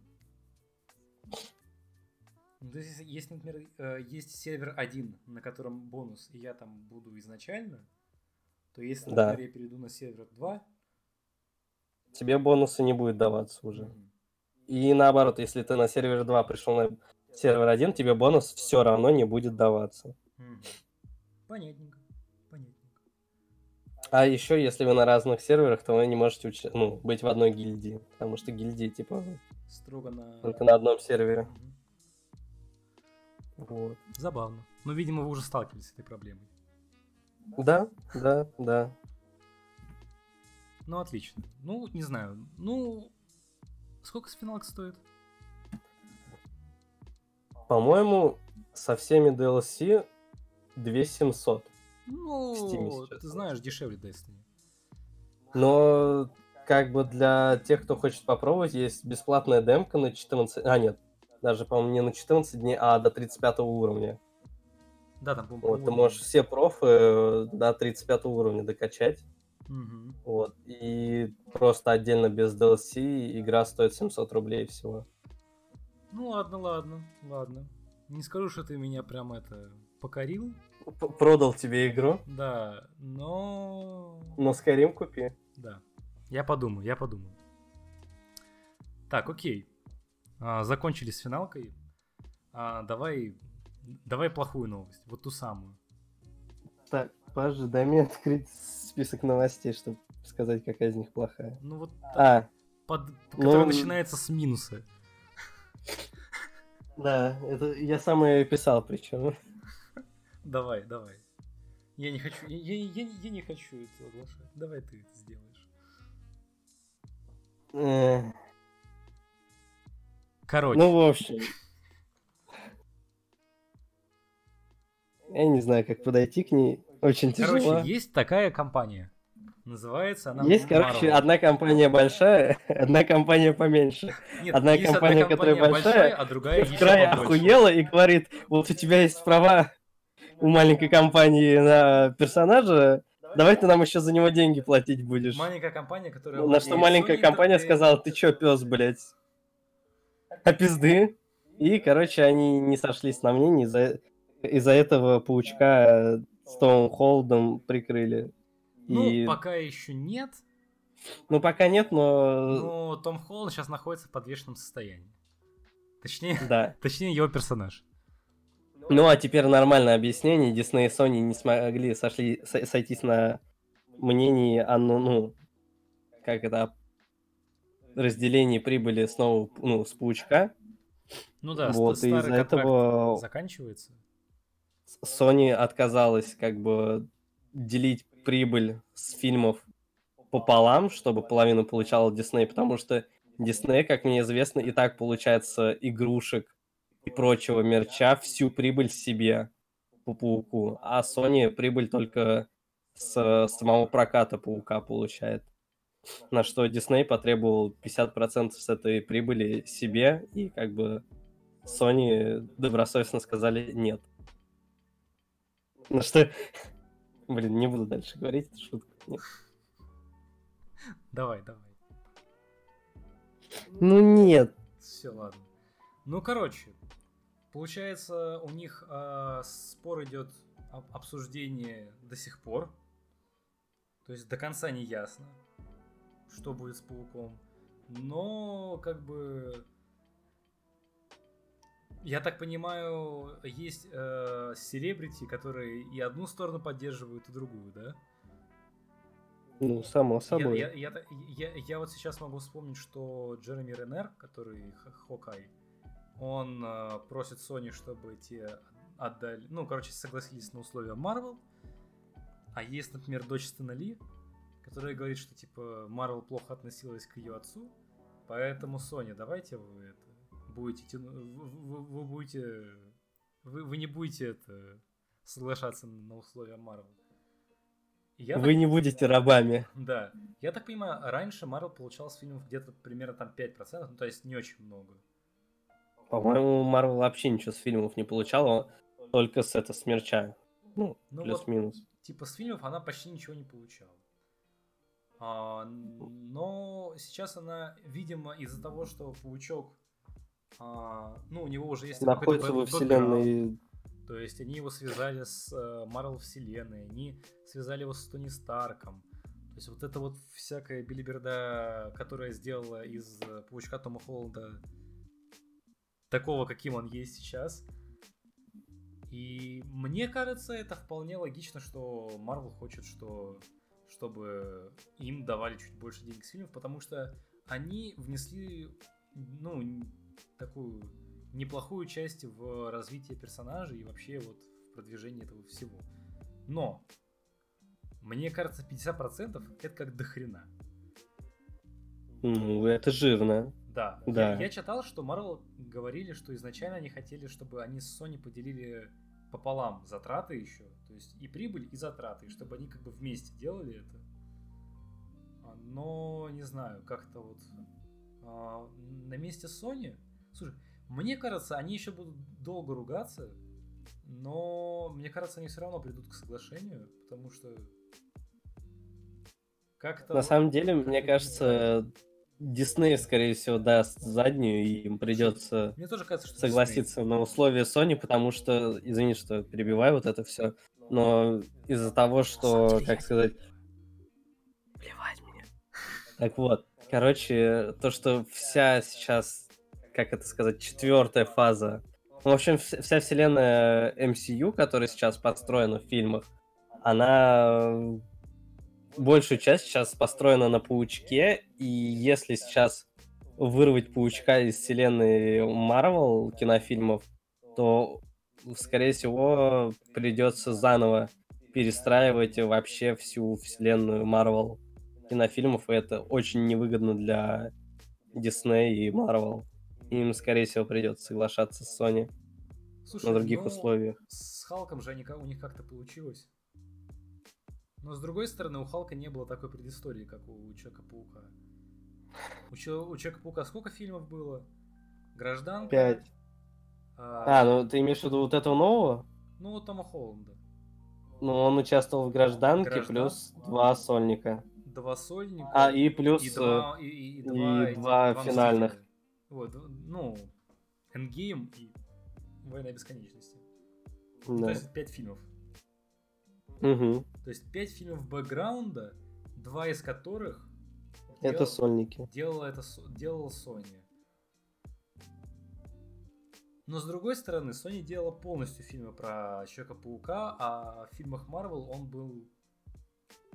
Ну, то есть, если, например, э, есть сервер один, на котором бонус, и я там буду изначально, то если, Да. например, я перейду на сервер 2, Тебе бонусы не будет даваться уже. мгм, И наоборот, если ты на сервер 2 пришел на сервер 1, тебе бонус все равно не будет даваться. мгм. понятненько, понятненько. А еще, если вы на разных серверах, то вы не можете уча- ну, быть в одной гильдии. Потому что гильдии, типа, Строго на... только на одном сервере. Мгм. Вот. Забавно. Ну, видимо, вы уже сталкивались с этой проблемой. Да, да, да. Ну, отлично. Ну, не знаю. Ну, сколько финалок стоит? По-моему, со всеми DLC 2700. Ну, Steam ты знаешь, дешевле Destiny. Но как бы для тех, кто хочет попробовать, есть бесплатная демка на 14... А, нет, даже, по-моему, не на 14 дней, а до 35 уровня. Да, там, по-моему, Вот, ты можешь все профы э, до 35 уровня докачать. Мгм. Вот. И просто отдельно без DLC игра стоит 700 рублей всего. Ну ладно, ладно, ладно. Не скажу, что ты меня прям это покорил. П- Продал тебе игру, Да, но... но Skyrim купи. Да. Я подумаю, я подумаю. Так, окей. А, закончили с финалкой. А, давай, давай плохую новость. Вот ту самую. Так, Паша, дай мне открыть список новостей, чтобы сказать, какая из них плохая. Ну вот, А, под, ну- которая начинается с минуса. да, это я сам ее писал, причем. Давай, давай. Я не хочу, я, я- я- я не хочу это оглашать. Давай ты это сделаешь. Короче, Ну, в общем. Я не знаю, как подойти к ней. Очень тяжело. короче, есть такая компания. Называется она Есть, короче, Marvel. одна компания большая, одна компания поменьше. Нет, одна есть компания, которая большая, а другая в край охуела и говорит, вот у тебя есть права у маленькой компании на персонажа, давай ты нам еще за него деньги платить будешь. Маленькая компания, которая... На что маленькая компания сказала, ты чё, пес, блядь? А пизды? И, короче, они не сошлись на мнении, из-за из-за этого паучка с Томом Холдом прикрыли. Ну, И- пока еще нет, Ну, пока нет, но... но Том Холланд сейчас находится в подвешенном состоянии. Точнее, Да. точнее его персонаж. Ну, а теперь нормальное объяснение. Дисней и Sony не смогли сошли, со- сойтись на мнении о, ну, ну, как это, разделении прибыли снова, ну, с паучка. Ну да, Вот, и старый из-за этого- заканчивается. Sony отказалась как бы делить прибыль с фильмов пополам, чтобы половину получал Дисней, потому что Дисней, как мне известно, и так получается игрушек и прочего мерча всю прибыль себе по пауку, а Sony прибыль только с самого проката паука получает. На что Дисней потребовал 50% с этой прибыли себе, и как бы Sony добросовестно сказали нет. Ну что... Блин, не буду дальше говорить, это шутка. Нет. Давай, давай. Ну нет. Все, ладно. Ну, короче, получается, у них а, спор идет об- обсуждение до сих пор. То есть до конца не ясно, что будет с пауком. Но, как бы. Я так понимаю, есть э, селебрити, которые и одну сторону поддерживают, и другую, да? Ну, само Я, собой. я, я, та- я- я вот сейчас могу вспомнить, что Джереми Ренер, который Хокай, он э, просит Sony, чтобы те отдали, ну, короче, согласились на условия Marvel. А есть, например, дочь Стэна Ли, которая говорит, что, типа, Marvel плохо относилась к ее отцу, поэтому, Sony, давайте вы это, будете тяну- вы, вы- вы будете, вы, вы не будете это соглашаться на условия. И я так Вы не будете рабами. да. Я так понимаю, раньше Марвел получал с фильмов где-то примерно там 5%, ну то есть не очень много. По-моему, Марвел вообще ничего с фильмов не получала, только с это смерча. Ну, Ну плюс-минус. Типа с фильмов она почти ничего не получала. А, но сейчас она, видимо, из-за того, что Паучок, а, ну, у него уже есть Находится во вселенной... То есть они его связали с Марвел вселенной, они связали его с Тони Старком. То есть вот это вот всякая билиберда, которая сделала из э, Паучка Тома Холланда такого, каким он есть сейчас. И мне кажется, это вполне логично, что Марвел хочет, что чтобы им давали чуть больше денег с фильмов, потому что они внесли, ну, такую неплохую часть в развитие персонажей и вообще вот в продвижение этого всего. Но, мне кажется, 50% это как дохрена. Ну, это жирно. Да. Да. Я, я читал, что Marvel говорили, что изначально они хотели, чтобы они с Sony поделили пополам затраты еще. То есть и прибыль, и затраты, и чтобы они как бы вместе делали это. А, Но не знаю, как-то вот а, на месте Sony. Слушай, мне кажется, они еще будут долго ругаться, но мне кажется, они все равно придут к соглашению, потому что как-то На вот- самом деле, мне кажется, Дисней, скорее всего, даст заднюю, и им придется Мне тоже кажется, что согласиться на условия Sony, потому что, извини, что перебиваю вот это все, но из-за того, что, Смотри. как сказать, плевать мне. Так вот, короче, то, что вся сейчас, как это сказать, четвертая фаза, в общем, вс- вся вселенная MCU, которая сейчас подстроена в фильмах, она э, большую часть сейчас построена на паучке, и если сейчас вырвать паучка из вселенной Марвел кинофильмов, то, скорее всего, придется заново перестраивать вообще всю вселенную Марвел кинофильмов, и это очень невыгодно для Disney и Marvel. Им, скорее всего, придется соглашаться с Sony Слушай, на других ну, условиях. С Халком же они, у них как-то получилось. Но с другой стороны, у Халка не было такой предыстории, как у Человека-паука. У, Чел- у Человека-паука сколько фильмов было? Гражданка. Пять. а, А, ну ты имеешь в виду вот этого нового? Ну, Тома Холланда. Ну, он участвовал в «Гражданке», Граждан- плюс два сольника. Два сольника. А, и плюс... и два, и, и- и и два, два финальных. Мстителя. Вот, ну, Эндгейм и Война бесконечности. Ну, То да. есть пять фильмов. Мгм. То есть пять фильмов бэкграунда, два из которых Это дел- сольники. делала это делала Sony. Но с другой стороны, Sony делала полностью фильмы про Человека-паука, а в фильмах Marvel он был...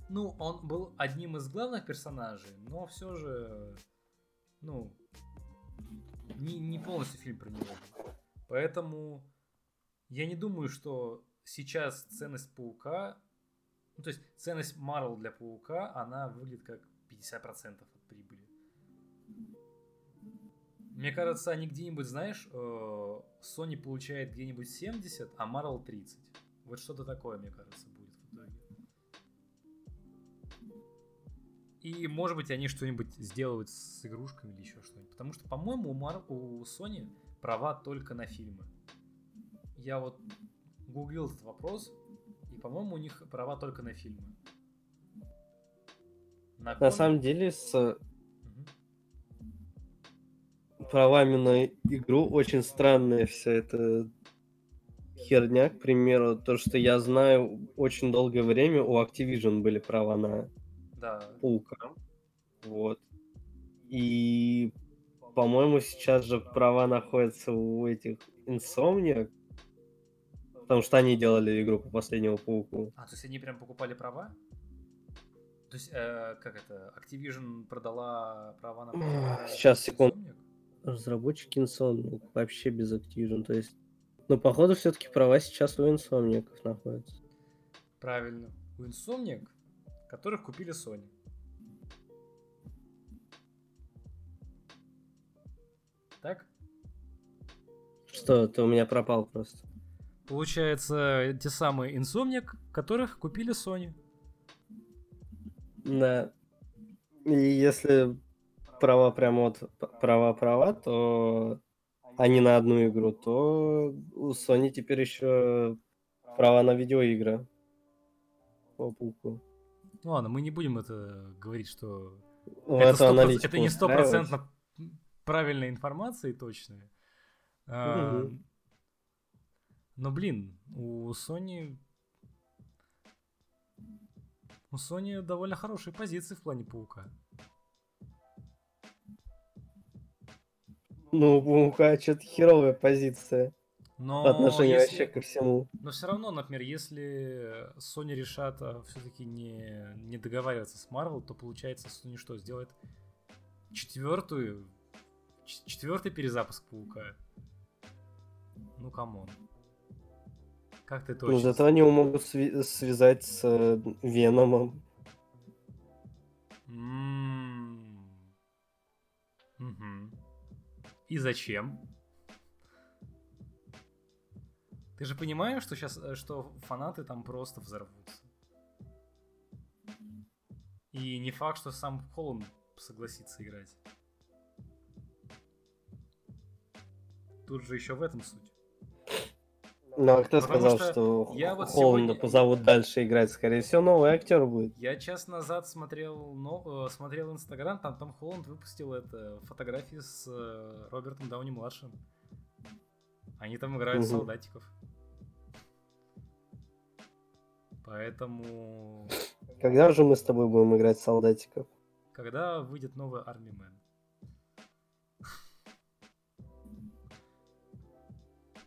Ну, он был одним из главных персонажей, но все же... Ну... Не, не полностью фильм про него. Поэтому я не думаю, что сейчас ценность Паука... Ну, то есть ценность Marvel для Паука, она выглядит как 50% от прибыли. Мне кажется, они где-нибудь, знаешь, э, Sony получает где-нибудь 70, а Marvel 30. Вот что-то такое, мне кажется, будет в итоге. И, может быть, они что-нибудь сделают с игрушками или еще что-нибудь. Потому что, по-моему, у, Mar- у Sony права только на фильмы. Я вот гуглил этот вопрос, и, по-моему, у них права только на фильмы. На комик- самом деле, с Мгм. правами на игру очень странная вся эта херня, к примеру, то, что я знаю, очень долгое время у Activision были права на Да. Паука. Вот. И, по-моему, сейчас же права находятся у этих Insomniac, потому что они делали игру по последнему Пауку. А, то есть они прям покупали права? То есть, э, как это, Activision продала права на... Сейчас, секунду. Разработчики Insomniac вообще без Activision, то есть... Но, походу, все-таки права сейчас у Insomniac находятся. Правильно. У Insomniac, которых купили Sony. Так? Что, ты у меня пропал просто. Получается, те самые Insomniac, которых купили Sony. Да. И если права прям вот права-права, то они на одну игру, то у Sony теперь еще права на видеоигры. По пауку. Ну ладно, мы не будем это говорить, что Ну, это, эту сто проц- аналитику это не стопроцентно правильная информация и точная. А. Но, блин, у Sony... У Sony довольно хорошие позиции в плане паука. Ну, у паука что-то херовая позиция Но по отношению если- вообще ко всему. Но все равно, например, если Sony решат все-таки не, не договариваться с Marvel, то получается Sony что, сделает четвертую, четвертый перезапуск Паука? Ну, come on. Как ты Ну, точно... зато они его могут сви- связать с э, Веномом. Мгм. И зачем? Ты же понимаешь, что сейчас, что фанаты там просто взорвутся. И не факт, что сам Холланд согласится играть. Тут же еще в этом суть. Ну, а кто Потому сказал, что что, я вот Холланда сегодня- позовут дальше играть? Скорее всего, новый актер будет. Я час назад смотрел, но, э, смотрел Инстаграм, там Том Холланд выпустил это фотографии с э, Робертом Дауни младшим. Они там играют Мгм. солдатиков. Поэтому, Когда же мы с тобой будем играть солдатиков? когда выйдет новый Army Man?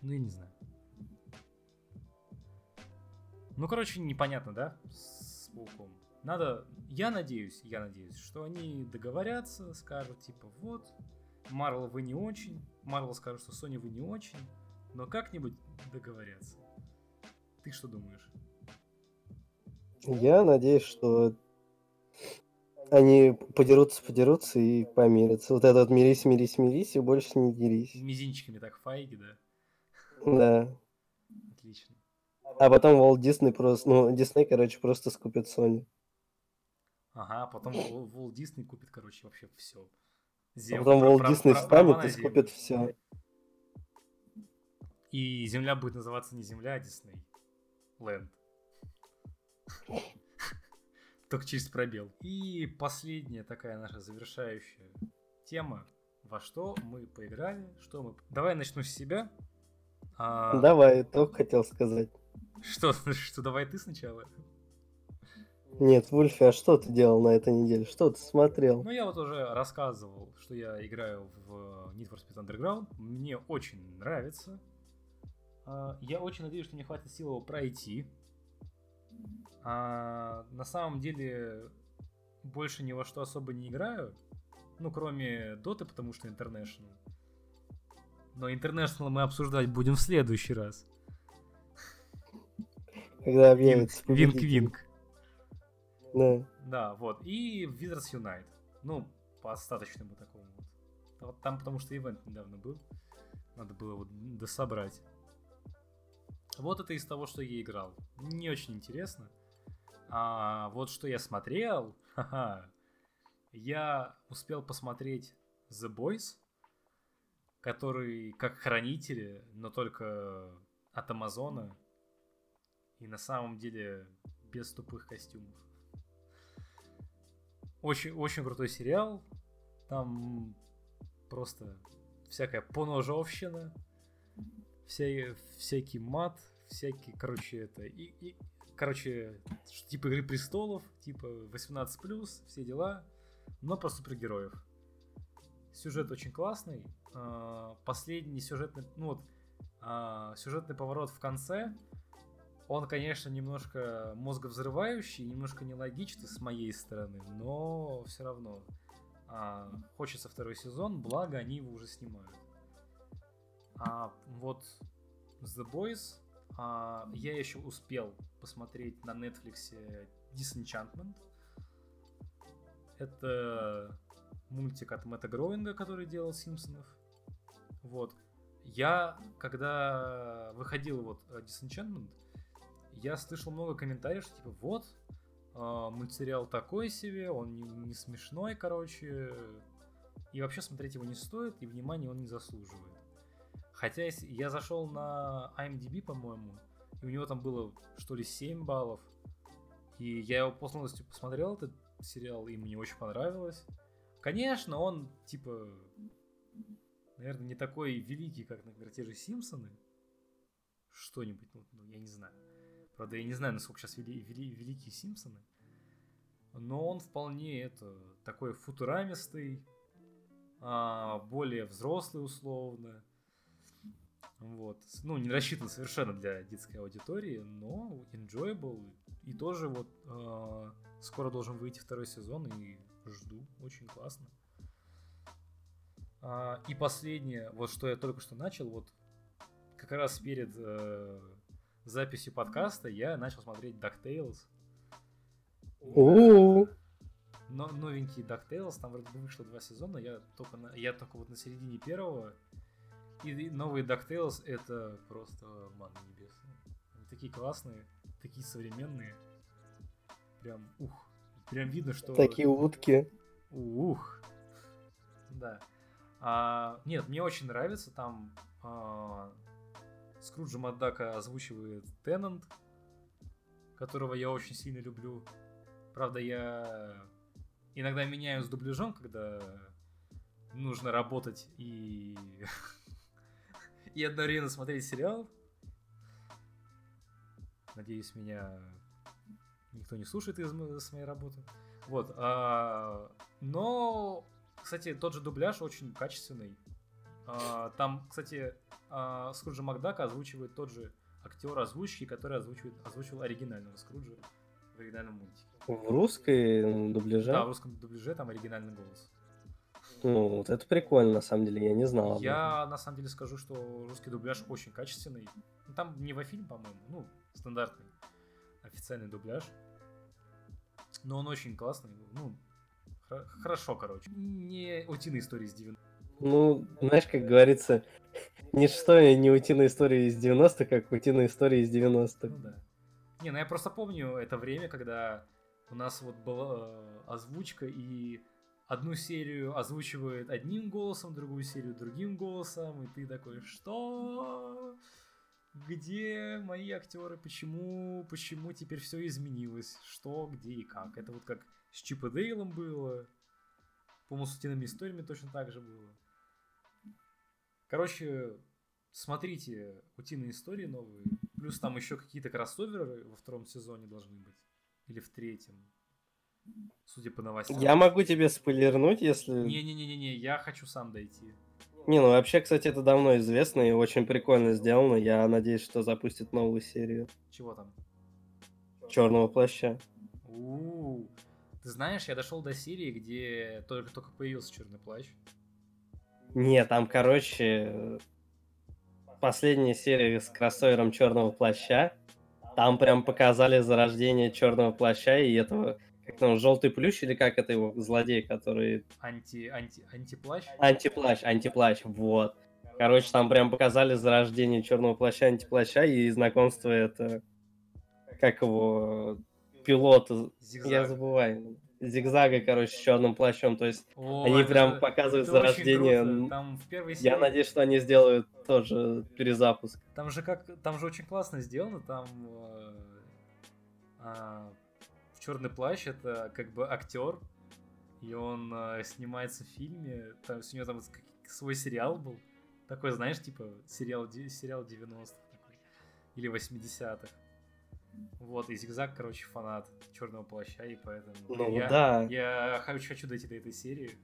Ну, я не знаю. Ну, короче, непонятно, да, с Пауком. Надо, я надеюсь, я надеюсь, что они договорятся, скажут, типа, вот, Марвел вы не очень, Марвел скажет, что Sony вы не очень, но как-нибудь договорятся. Ты что думаешь? Я надеюсь, что они подерутся, подерутся и помирятся. Вот этот мирись, мирись, мирись и больше не дерись. Мизинчиками так файги, да? Да. Отлично. А потом Walt Disney просто, ну, Disney, короче, просто скупит Sony. Ага, потом Волт Дисней купит, короче, вообще все. А потом Walt Disney встанет и скупит скупит все. И земля будет называться не земля, а Дисней. Ленд. Только через пробел. И последняя такая наша завершающая тема. Во что мы поиграли, что мы... Давай начну с себя. А, Давай, только хотел сказать. Что, что, давай ты сначала? Нет, Вульфи, а что ты делал на этой неделе? Что ты смотрел? Ну, я вот уже рассказывал, что я играю в Need for Speed Underground. Мне очень нравится. А, Я очень надеюсь, что мне хватит сил его пройти. А, на самом деле, больше ни во что особо не играю. Ну, кроме Доты, потому что International. Но International мы обсуждать будем в следующий раз. Когда объявится. Винк-винк. Да. Да, вот. И Wizards Unite. Ну, по остаточному такому вот. Вот Там потому что ивент недавно был. Надо было вот дособрать. Вот это из того, что я играл. Не очень интересно. А вот что я смотрел, ха-ха, я успел посмотреть The Boys, который как хранители, но только от Амазона. И на самом деле без тупых костюмов. Очень, очень крутой сериал. Там просто всякая поножовщина, вся, всякий мат, всякий, короче, это... И, и, короче, типа Игры Престолов, типа 18+, все дела, но про супергероев. Сюжет очень классный. А, Последний сюжетный... Ну вот, а, сюжетный поворот в конце, он, конечно, немножко мозговзрывающий, немножко нелогичный с моей стороны, но все равно а, хочется второй сезон, благо они его уже снимают. А вот The Boys а, я еще успел посмотреть на Netflix Disenchantment. Это мультик от Мэтта Гроинга, который делал Симпсонов. Вот. Я, когда выходил вот э, Disenchantment, я слышал много комментариев, что типа вот, а, мультсериал такой себе, он не, не смешной, короче, и вообще смотреть его не стоит, и внимания он не заслуживает. Хотя я зашел на IMDb, по-моему, и у него там было что ли 7 баллов, и я его полностью посмотрел, этот сериал, и мне очень понравилось. Конечно, он типа, наверное, не такой великий, как, например, те же Симпсоны. Что-нибудь, ну, я не знаю. Правда, я не знаю, насколько сейчас вели, вели- великие Симпсоны. Но он вполне это такой футурамистый, а, более взрослый условно. Вот. Ну, не рассчитан совершенно для детской аудитории, но enjoyable. И тоже вот а, скоро должен выйти второй сезон, и жду. Очень классно. А, и последнее, вот что я только что начал, вот как раз перед э, записью подкаста я начал смотреть DuckTales. У-у-у. Но, новенький DuckTales, там вроде бы вышло два сезона, я только, на, я только вот на середине первого. И, и новые DuckTales это просто маны небесные. Они такие классные, такие современные. Прям, ух. Прям видно, что... Такие утки. Ух. Да. А, нет, мне очень нравится там а, Скруджа Макдака озвучивает Теннант, которого я очень сильно люблю. Правда, я иногда меняю с дубляжом, когда нужно работать и и одновременно смотреть сериал. Надеюсь, меня никто не слушает из, из моей работы. Вот. А, но, кстати, тот же дубляж очень качественный. А, там, кстати, а, Скруджа Макдака озвучивает тот же актер озвучки, который озвучивает, озвучивал оригинального Скруджа в оригинальном мультике. В русской дубляже? Да, в русском дубляже там оригинальный голос. Ну, вот это прикольно, на самом деле, я не знал. Я, на самом деле, скажу, что русский дубляж очень качественный. Ну, там не во фильм, по-моему, ну, стандартный официальный дубляж. Но он очень классный, ну, хорошо, короче. Не утиные истории из 90 Ну, знаешь, как говорится, ничто не утиная история из 90-х, как утиная история из 90-х. Ну да. Не, ну я просто помню это время, когда у нас вот была э, озвучка, и одну серию озвучивает одним голосом, другую серию другим голосом, и ты такой, что? Где мои актеры? Почему? Почему теперь все изменилось? Что, где и как? Это вот как с Чип и Дейлом было. По-моему, с утиными историями точно так же было. Короче, смотрите утиные истории новые. Плюс там еще какие-то кроссоверы во втором сезоне должны быть. Или в третьем. Судя по новостям. Я могу тебе спойлернуть, если... Не-не-не-не, я хочу сам дойти. Не, ну вообще, кстати, это давно известно и очень прикольно сделано. Я надеюсь, что запустит новую серию. Чего там? Черного плаща. У-у-у. Ты знаешь, я дошел до серии, где только-только появился черный плащ. Не, там, короче, последняя серия с кроссовером черного плаща. Там прям показали зарождение черного плаща и этого как там, желтый плющ или как это его, злодей, который... Анти, анти, антиплащ? Антиплащ, антиплащ, вот. Короче, там прям показали зарождение черного плаща, антиплаща и знакомство это... Как его... Пилота... Зигзаг. Я забываю. Зигзага, короче, с черным плащом. То есть О, они это, прям показывают это зарождение. Там в первой серии... Я надеюсь, что они сделают тоже перезапуск. Там же как, там же очень классно сделано. Там э, а, Черный плащ это как бы актер, и он э, снимается в фильме. Там, у него там свой сериал был. Такой, знаешь, типа сериал, сериал 90-х такой. Или 80-х. Вот, и Зигзаг, короче, фанат Черного плаща, и поэтому ну, я, да. я хочу, хочу дойти до этой серии.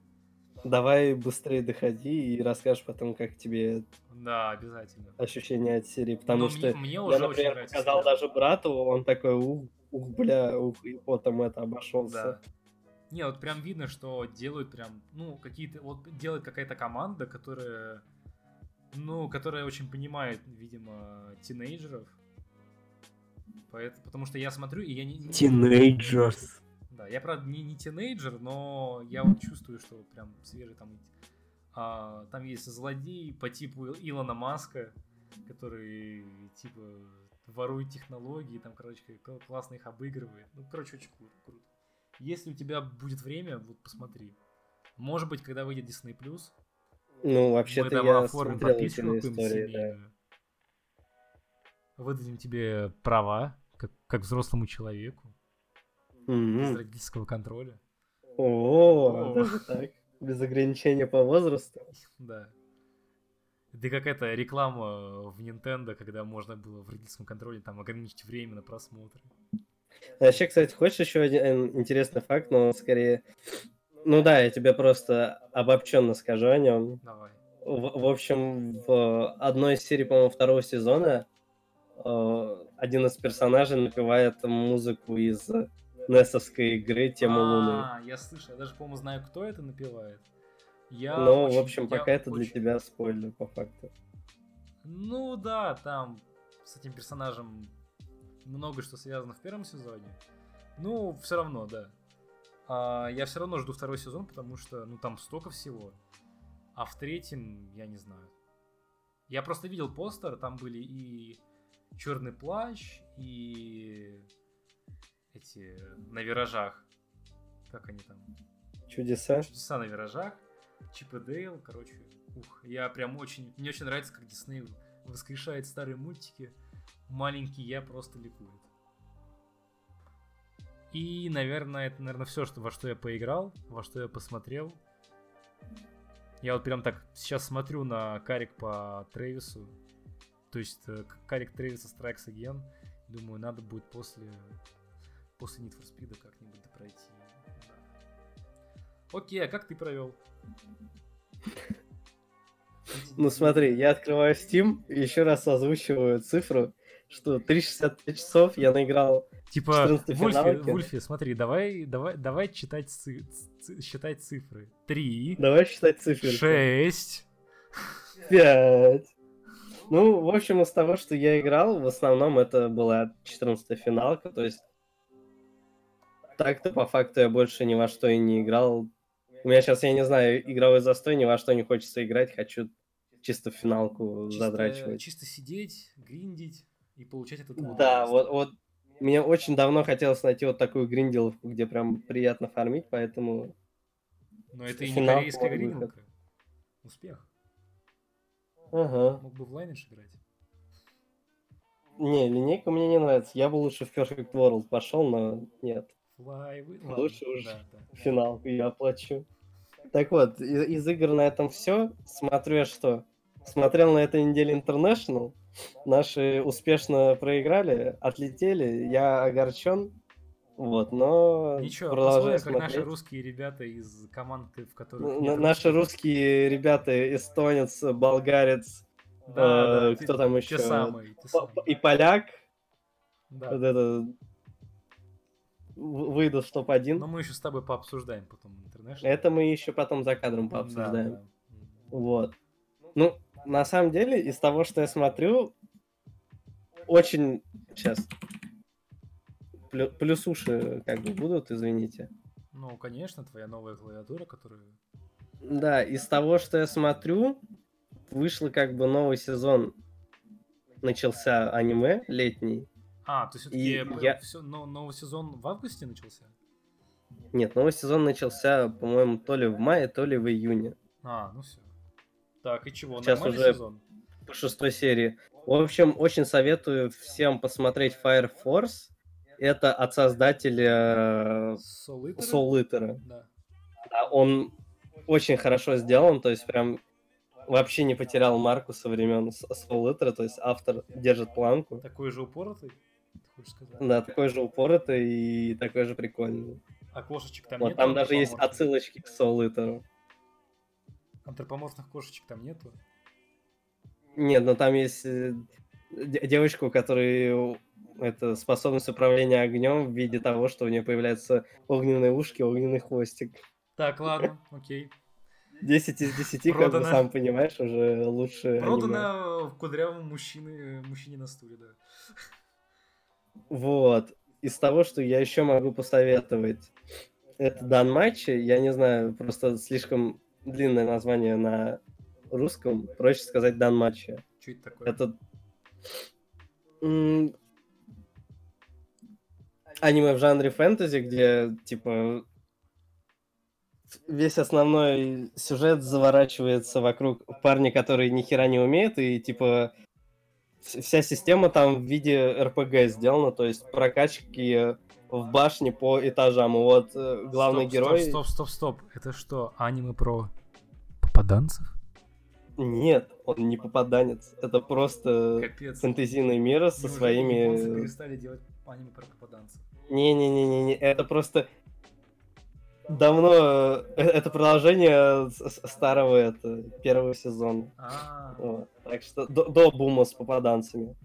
Давай быстрее доходи и расскажешь потом, как тебе да, обязательно. ощущения от серии. Потому Но что мне, мне уже я, например, показал даже брату, он такой, ух, ух, бля, ух, и потом это обошелся. Да. Не, вот прям видно, что делают прям, ну, какие-то, вот делает какая-то команда, которая, ну, которая очень понимает, видимо, тинейджеров. Поэтому, потому что я смотрю, и я не... Teenagers. Да, я, правда, не, не тинейджер, но я вот чувствую, что прям свежий там... А, там есть злодей по типу Илона Маска, который, типа, ворует технологии, там, короче, классно их обыгрывает. Ну, короче, очень круто. круто. Если у тебя будет время, вот посмотри. Может быть, когда выйдет Disney+, ну, вообще-то я оформим подписку истории, да. Выдадим тебе права, как, как взрослому человеку. Mm-hmm. Без родительского контроля. О, даже так. Без ограничения по возрасту. Да. Да как это реклама в Nintendo, когда можно было в родительском контроле там ограничить время на просмотр. Вообще, кстати, хочешь еще один интересный факт, но скорее... Ну да, я тебе просто обобщенно скажу о нем. Давай. В, в общем, в одной из серий, по-моему, второго сезона э, один из персонажей напевает музыку из Несовской игры «Тема Луны». А, я слышал, я даже, по-моему, знаю, кто это напевает. Я ну, очень, в общем, пока это очень... для тебя спойлер, по факту. Ну да, там с этим персонажем много что связано в первом сезоне. Ну, все равно, да. А, я все равно жду второй сезон, потому что, ну, там столько всего. А в третьем, я не знаю. Я просто видел постер, там были и черный плащ, и эти на виражах. Как они там? Чудеса. Чудеса на виражах. Чип и Дейл, короче, ух, я прям очень, мне очень нравится, как Дисней воскрешает старые мультики. Маленький я просто ликует. И, наверное, это, наверное, все, что, во что я поиграл, во что я посмотрел. Я вот прям так сейчас смотрю на карик по Трейвису. То есть э, карик Трейвиса Strikes Again. Думаю, надо будет после, после Need for Speed как-нибудь пройти. Да. Окей, а как ты провел? Ну смотри, я открываю Steam и еще раз озвучиваю цифру, что 365 часов я наиграл Типа, Вульфи, Вульфи, смотри, давай, давай, давай читать ци, ци, считать цифры. Три. Давай считать цифры. Шесть. Пять. Ну, в общем, из того, что я играл, в основном это была 14 финалка, то есть так-то по факту я больше ни во что и не играл. У меня сейчас, я не знаю, игровой застой, ни во что не хочется играть, хочу чисто финалку чисто, задрачивать. Чисто сидеть, гриндить и получать этот Да, вот, вот мне очень давно хотелось найти вот такую гринделовку, где прям приятно фармить, поэтому... Но это и не корейская гринделка. Успех. Ага. Мог бы в Lineage играть. Не, линейка мне не нравится. Я бы лучше в Perfect World пошел, но нет. Fly with... Лучше уж да, да. финал я оплачу. Так вот, из, из игр на этом все. Смотрю я что? Смотрел на этой неделе International. Наши успешно проиграли, отлетели. Я огорчен. Вот, но Ничего, продолжаю смотреть. как наши русские ребята из команды, в которых... Н- наши русские ребята, эстонец, болгарец, да, э, да, кто те, там еще? Те самые, те самые. И поляк. Да. Вот это выйдут в топ-1. Но мы еще с тобой пообсуждаем потом интернет. Это мы еще потом за кадром пообсуждаем. Да, да. Вот. Ну, на самом деле, из того, что я смотрю, очень... Сейчас. Плюс уши как бы будут, извините. Ну, конечно, твоя новая клавиатура, которая... Да, из того, что я смотрю, вышло как бы новый сезон. Начался аниме летний. А, то есть все-таки я... все, но, новый сезон в августе начался? Нет, новый сезон начался, по-моему, то ли в мае, то ли в июне. А, ну все. Так, и чего? Сейчас Нормальный уже сезон? по шестой серии. В общем, очень советую всем посмотреть Fire Force. Это от создателя Soul Eater. Да. Он очень хорошо сделан, то есть прям вообще не потерял марку со времен Soul Eater, то есть автор держит планку. Такой же упоротый, Да, такой же упоротый и такой же прикольный. А кошечек там вот, нет? Там даже есть отсылочки к Soul Eater. Антропоморфных кошечек там нету? Нет, но там есть э, девочка, у которой это способность управления огнем в виде того, что у нее появляются огненные ушки, огненный хвостик. Так, ладно, окей. 10 из 10, Продано. как бы сам понимаешь, уже лучше. Продано аниме. кудрявому мужчине, мужчине на стуле, да. Вот. Из того, что я еще могу посоветовать, это дан матчи. Я не знаю, просто слишком длинное название на русском, проще сказать дан матча. Что это такое? Это аниме в жанре фэнтези, где, типа, весь основной сюжет заворачивается вокруг парня, который ни хера не умеет, и, типа, вся система там в виде РПГ сделана, то есть прокачки в башне по этажам. Вот э, главный стоп, герой... Стоп, стоп, стоп, стоп. Это что, аниме про попаданцев? Нет, он не попаданец. Это просто Капец. фэнтезийный мир со Неужели своими... Перестали делать аниме про попаданцев? Не-не-не-не, это просто давно э, это продолжение старого это первого сезона. А. Вот. Так что до, до бума с попаданцами.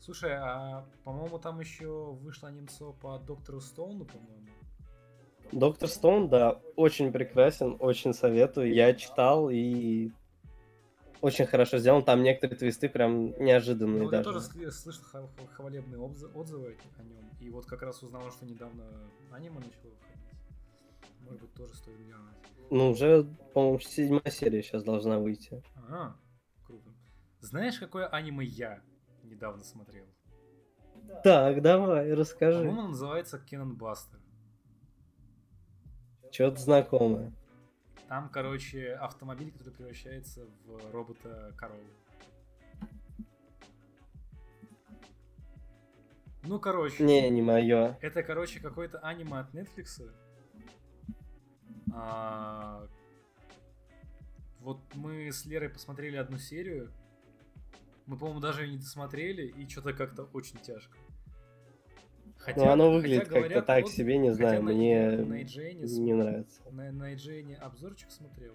Слушай, а по-моему там еще вышло немцо по Доктору Стоуну, по-моему. Доктор Стоун, да, очень прекрасен, очень советую. Я читал и очень хорошо сделан. Там некоторые твисты прям неожиданные ну, даже. Я тоже слышал хвалебные отзывы о нем. И вот как раз узнал, что недавно аниме начало выходить. Может быть, тоже стоит глянуть. Ну, уже, по-моему, седьмая серия сейчас должна выйти. Ага, круто. Знаешь, какое аниме я недавно смотрел? Так, давай, расскажи. По-моему, называется Кеннон Бастер. Что-то знакомое. Там, короче, автомобиль, который превращается в робота-корову. Ну, короче. Не, не мое. Это, короче, какой-то аниме от Netflix. А... Вот мы с Лерой посмотрели одну серию. Мы, по-моему, даже не досмотрели, и что-то как-то очень тяжко. Хотя, ну, оно выглядит как-то так вот- себе, не знаю, на- мне на IGN не нравится. на, на IGN обзорчик смотрел,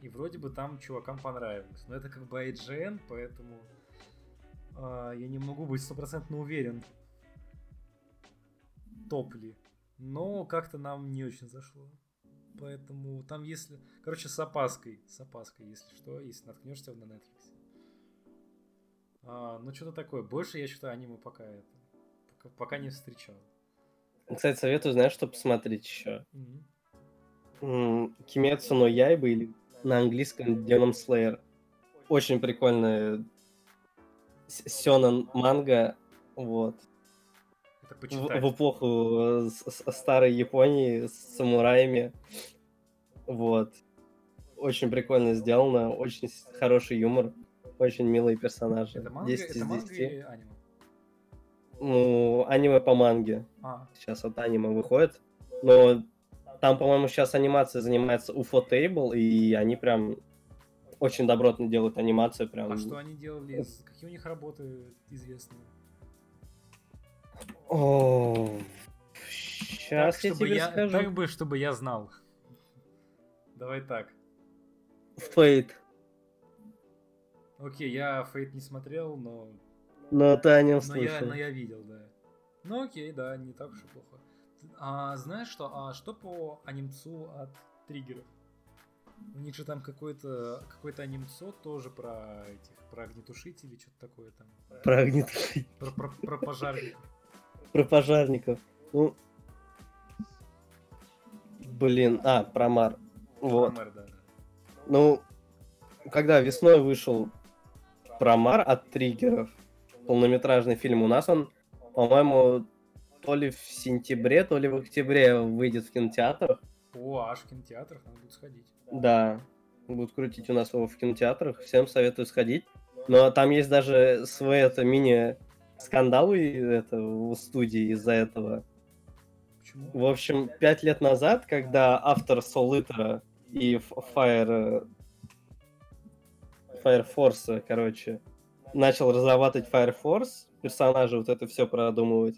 и вроде бы там чувакам понравилось. Но это как бы IGN, поэтому а, я не могу быть стопроцентно уверен, топ ли. Но как-то нам не очень зашло. Поэтому там если... Короче, с опаской. С опаской, если что, если наткнешься на Netflix. А, ну, что-то такое. Больше я что-то аниме пока это... Пока, не встречал. Кстати, советую, знаешь, что посмотреть еще? Мгм. Кимецу но Яйба или на английском Demon Slayer. Очень прикольная сёнэн манга, вот. В, в эпоху э, старой Японии с самураями. Вот. Очень прикольно сделано, очень хороший юмор, очень милые персонажи. Это манга, 10 из это манга 10. или аниме? Ну, аниме по манге. А, Сейчас от аниме выходит. Но там, по-моему, сейчас анимация занимается UFO Table, и они прям очень добротно делают анимацию. Прям... а что они делали? Какие у них работы известные? О, Сейчас Так, я тебе я, скажу. так бы, чтобы я знал. Давай так. Фейт. Окей, я Фейт не смотрел, но, Но ты о нем но, я, но я видел, да. Ну окей, да, не так уж и плохо. А знаешь что? А что по анимцу от триггеров? У них же там какой-то какой-то анимцо тоже про этих, про огнетушители, что-то такое там. Про огнетушитель. Про, про, про пожарников. Про пожарников. Ну... Блин, а, про Мар. Вот. Про мэр, да, да. Ну, когда весной вышел Промар от триггеров, полнометражный фильм, у нас он, по-моему, то ли в сентябре, то ли в октябре выйдет в кинотеатрах. О, аж в кинотеатрах надо будет сходить. Да, будут крутить у нас его в кинотеатрах. Всем советую сходить. Но там есть даже свои это мини-скандалы это, в студии из-за этого. Почему? В общем, пять лет назад, когда автор Eater и Fire... Fire Force, короче, начал разрабатывать Fire Force, персонажа вот это все продумывать,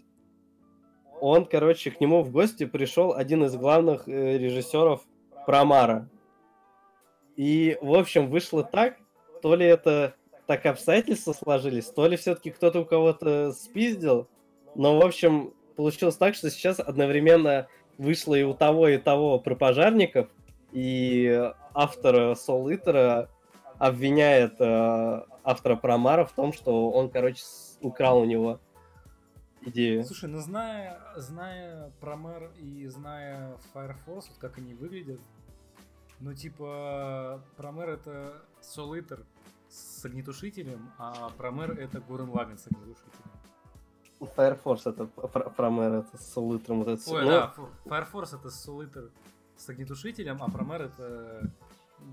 он, короче, к нему в гости пришел один из главных э, режиссеров Промара. И, в общем, вышло так, то ли это так обстоятельства сложились, то ли все-таки кто-то у кого-то спиздил, но, в общем, получилось так, что сейчас одновременно вышло и у того, и того про пожарников, и автор Soul Eater обвиняет э, автора Промара в том, что он, короче, украл у него идею. Слушай, ну зная, зная Промер и зная Fire Force, вот как они выглядят, ну типа Промер это Eater с огнетушителем, а Промер это Гурен Лаган с огнетушителем. Fire Force это Пр- Промер, это с Eater, вот это. Ой, Ну, да, Fire Force это Eater с огнетушителем, а Промер это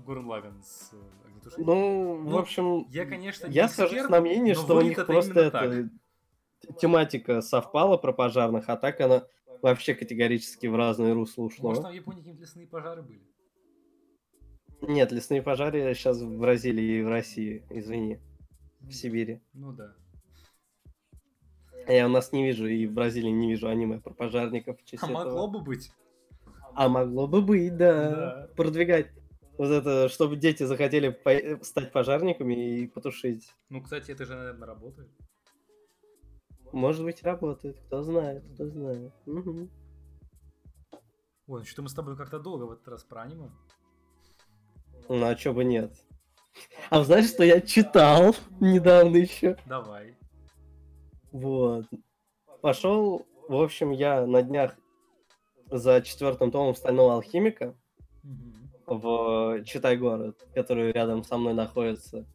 Гурен Лаган с э, огнетушителем. Ну, Ну, в общем, я, конечно, не я эксперт, на мнение, что у них это просто это так. тематика совпала про пожарных, а так она вообще категорически в разные русла ушло. Может, там в Японии какие-то лесные пожары были? Нет, лесные пожары сейчас в Бразилии и в России, извини, Ну, в Сибири. Ну да. Я у нас не вижу, и в Бразилии не вижу аниме про пожарников. А этого. могло бы быть. А могло бы быть, да. Да. Продвигать. Вот это, чтобы дети захотели по- стать пожарниками и потушить. Ну, кстати, это же, наверное, работает. Может быть, работает, кто знает, кто знает. Мгм. Ой, ну что мы с тобой как-то долго в этот раз про аниме. Ну, а чё бы нет? А знаешь, что я читал недавно еще? Давай. Вот. Пошел, в общем, я на днях за четвертым томом Стального Алхимика. В Читай город, который рядом со мной находится.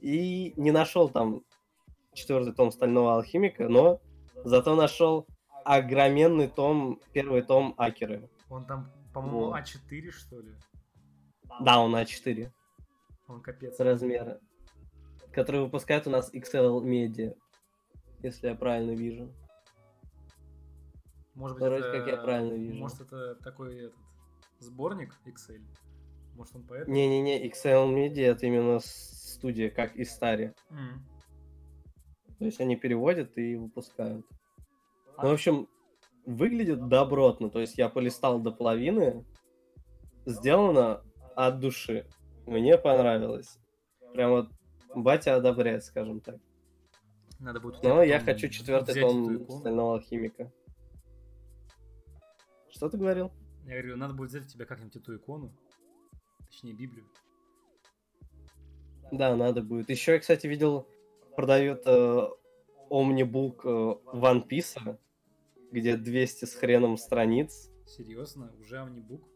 И не нашел там четвертый том Стального Алхимика, но зато нашел огроменный том, первый том Акеры. Он там, по-моему, Вот. А4, что ли? Да, он А4 Он капец. размера. Который выпускает у нас XL Media, если я правильно вижу. Может быть, Вроде это, как я правильно вижу. Может, это такой этот сборник Excel? Может, он поэтому? Не-не-не, XL Media это именно студия, как и Старе. М. То есть они переводят и выпускают. А- Ну, в общем, выглядит добротно. То есть я полистал до половины. Сделано от души. Мне понравилось. Прям вот батя одобряет, скажем так. Надо будет Но я хочу четвертый том. Стального Алхимика. Что ты говорил? Я говорю, надо будет взять у тебя как-нибудь эту икону. Точнее, Библию. Да, надо будет. Еще я, кстати, видел, продают э, омнибук э, One Piece, где 200 с хреном страниц. Серьезно? Уже амнибук?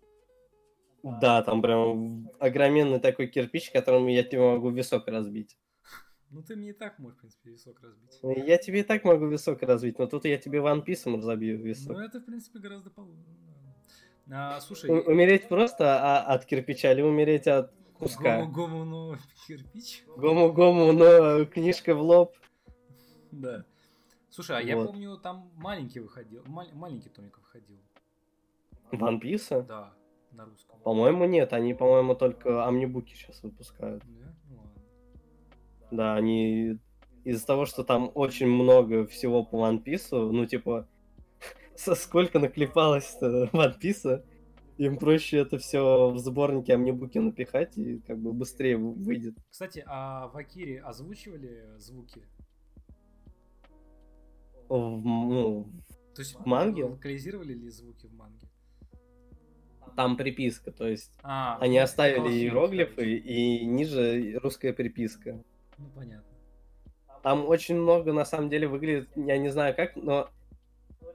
Да, там прям огроменный такой кирпич, которым я тебе могу висок разбить. Ну, ты мне и так можешь, в принципе, висок разбить. Ну, Я тебе и так могу висок разбить, но тут я тебе One Piece разобью висок. Ну, это, в принципе, гораздо получше. А, слушай, У- Умереть просто а- от кирпича или умереть от куска? Гому, гому, ну, кирпич. Гому-гому, но книжка в лоб. Да. Слушай, а я Вот. помню, там маленький выходил, мал- маленький томик выходил. One Piece? Да, на русском. По-моему, нет. Они, по-моему, только амнибуки сейчас выпускают. Да? Ну ладно. Да, они из-за того, что там очень много всего по One Piece, ну, типа, сколько наклепалось One Piece, им проще это все в сборнике амнибуки напихать и как бы быстрее вы- выйдет. Кстати, а в Акире озвучивали звуки? В, ну, То есть В манге? локализировали ли звуки в манге? там приписка, то есть А, они ну, оставили иероглифы и ниже русская приписка. Ну, понятно. Там очень много, на самом деле, выглядит, я не знаю как, но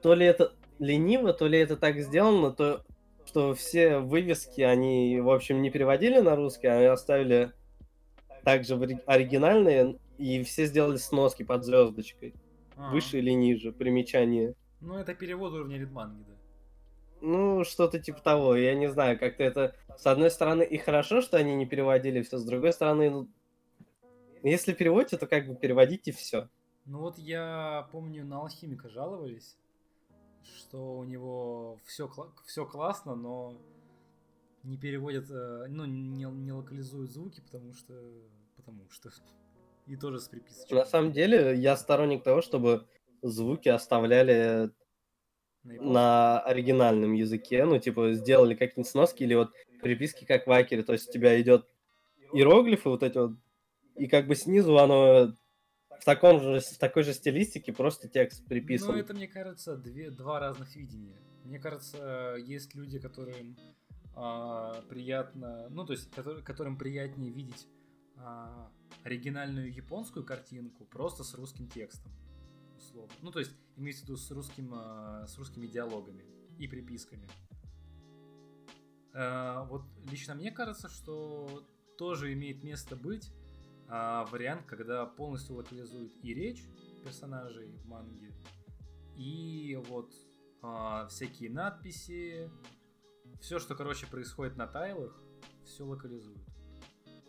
то ли это лениво, то ли это так сделано, то что все вывески, они, в общем, не переводили на русский, а оставили также оригинальные, и все сделали сноски под звездочкой, А, выше или ниже, примечание. Ну, это перевод уровня Ридманги, да. Ну, что-то типа того, я не знаю, как-то это, с одной стороны, и хорошо, что они не переводили все, с другой стороны, ну, если переводите, то как бы переводите все. Ну вот я помню, на алхимика жаловались, что у него все, все классно, но не переводят, э, ну, не, не локализуют звуки, потому что... Потому что... И тоже с приписочкой. На самом деле, я сторонник того, чтобы звуки оставляли На на оригинальном языке, ну, типа, сделали какие-нибудь сноски или вот приписки, как в Акере, то есть у тебя идет иероглифы вот эти вот, и как бы снизу оно в, таком же, в такой же стилистике просто текст приписан. Ну, это, мне кажется, две, два разных видения. Мне кажется, есть люди, которым а, приятно, ну, то есть, котор- которым приятнее видеть а, оригинальную японскую картинку просто с русским текстом, условно. Ну, то есть, имеется в виду с, русским, а, с русскими диалогами и приписками. А, вот лично мне кажется, что тоже имеет место быть а, вариант, когда полностью локализуют и речь персонажей в манге, и вот а, всякие надписи, все, что, короче, происходит на тайлах, все локализуют.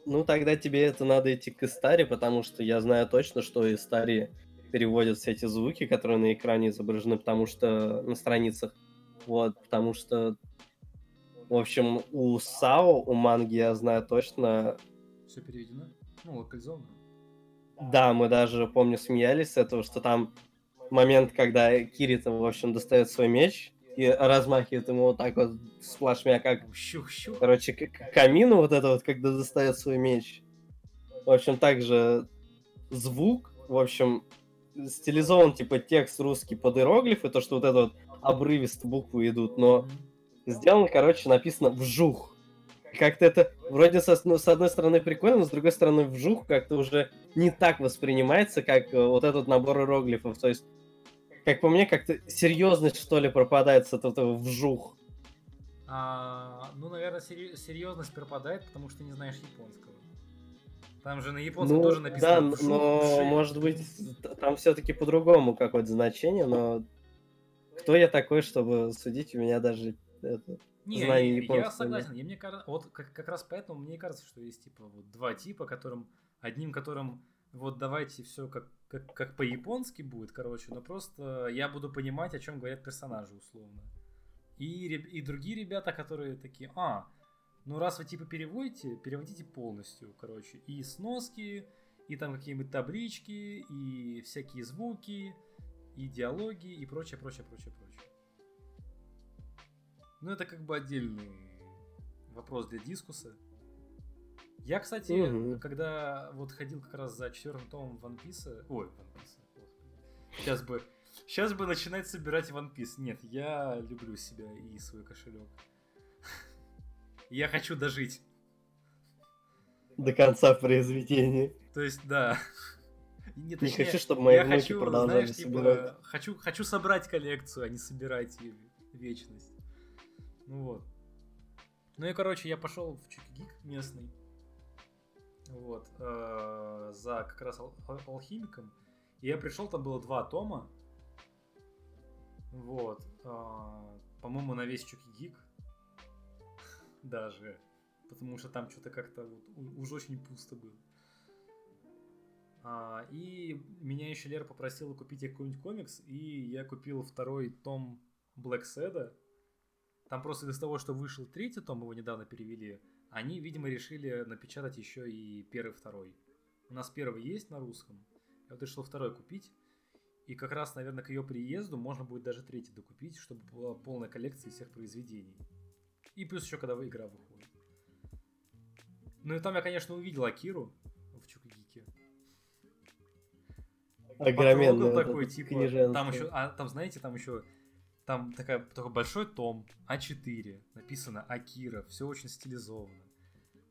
Ну, тогда тебе это надо идти к Истаре, потому что я знаю точно, что Истари переводят все эти звуки, которые на экране изображены, потому что на страницах. Вот, потому что, в общем, у САО, у манги я знаю точно, Все переведено? Ну, локализовано. да, мы даже, помню, смеялись с этого, что там момент, когда Кирита, в общем, достает свой меч и размахивает ему вот так вот сплошмя, как. Короче, к камину вот это вот, когда достает свой меч. В общем, также звук, в общем, стилизован типа текст русский под иероглифы, то, что вот это вот обрывисто буквы идут, но сделано, короче, написано вжух. Как-то это вроде со, ну, с одной стороны прикольно, но с другой стороны вжух как-то уже не так воспринимается, как э, вот этот набор иероглифов. То есть, как по мне, как-то серьезность, что ли, пропадает с этого вжух. А, ну, наверное, серьезность пропадает, потому что не знаешь японского. Там же на японском Ну, тоже да, написано. н- «вжух», но «вжи». может быть там все-таки по-другому какое-то значение, но кто я такой, чтобы судить у меня даже это... Не, знаний я- я японского согласен. И мне кажется, вот как, как раз поэтому мне кажется, что есть типа вот два типа, которым одним которым вот давайте все как как, как по-японски будет, короче, но просто я буду понимать, о чем говорят персонажи, условно. И, и другие ребята, которые такие, а, ну раз вы типа переводите, переводите полностью, короче, и сноски, и там какие-нибудь таблички, и всякие звуки, и диалоги, и прочее, прочее, прочее, прочее. Ну это как бы отдельный вопрос для дискуса. Я, кстати, угу. когда вот ходил как раз за четвертым томом One Piece, ой, One Piece, сейчас бы, сейчас бы начинать собирать One Piece. Нет, я люблю себя и свой кошелек. Я хочу дожить. До конца произведения. То есть, да. Нет, не хочу, чтобы мои внуки хочу, продолжали знаешь, типа, собирать. хочу, хочу собрать коллекцию, а не собирать ее вечность. Ну вот. Ну и, короче, я пошел в Чукигик местный. Вот. Э, за как раз ал- алхимиком. И я пришел, там было два тома. Вот. Э, по-моему, на весь Чукигик. Даже. Потому что там что-то как-то вот уже очень пусто было. А, и меня еще Лера попросила купить какой-нибудь комикс, и я купил второй том Black Sad. Там просто из-за того, что вышел третий том, его недавно перевели, они, видимо, решили напечатать еще и первый, второй. У нас первый есть на русском. Я вот решил второй купить. И как раз, наверное, к ее приезду можно будет даже третий докупить, чтобы была полная коллекция всех произведений. И плюс еще, когда игра выходит. Ну и там я, конечно, увидел Акиру в Чукагике. Огроменный такой, типа, там еще, а там, знаете, там еще, там такая, такой большой том, А4, написано Акира, все очень стилизовано.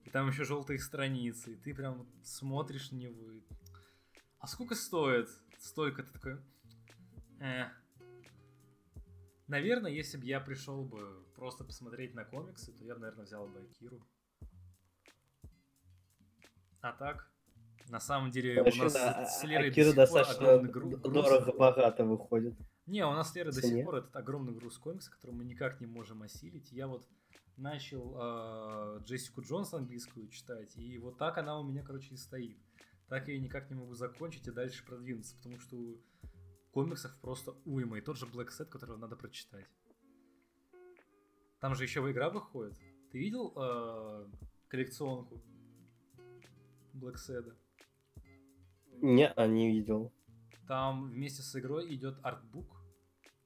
И там еще желтые страницы, и ты прям смотришь на него. И... А сколько стоит? Столько ты такой... Э. Наверное, если бы я пришел бы просто посмотреть на комиксы, то я бы, наверное, взял бы Акиру. А так, на самом деле, Вообще, у нас да, с Лерой Акира до достаточно дорого-богато выходит. Не, у нас с Лерой до сих пор этот огромный груз комикса, который мы никак не можем осилить. Я вот начал э, Джессику Джонс английскую читать, и вот так она у меня, короче, и стоит. Так я никак не могу закончить и дальше продвинуться, потому что комиксов просто уйма. И тот же Black Set, которого надо прочитать. Там же еще игра выходит. Ты видел э, коллекционку Black Set? Не, а не видел. Там вместе с игрой идет артбук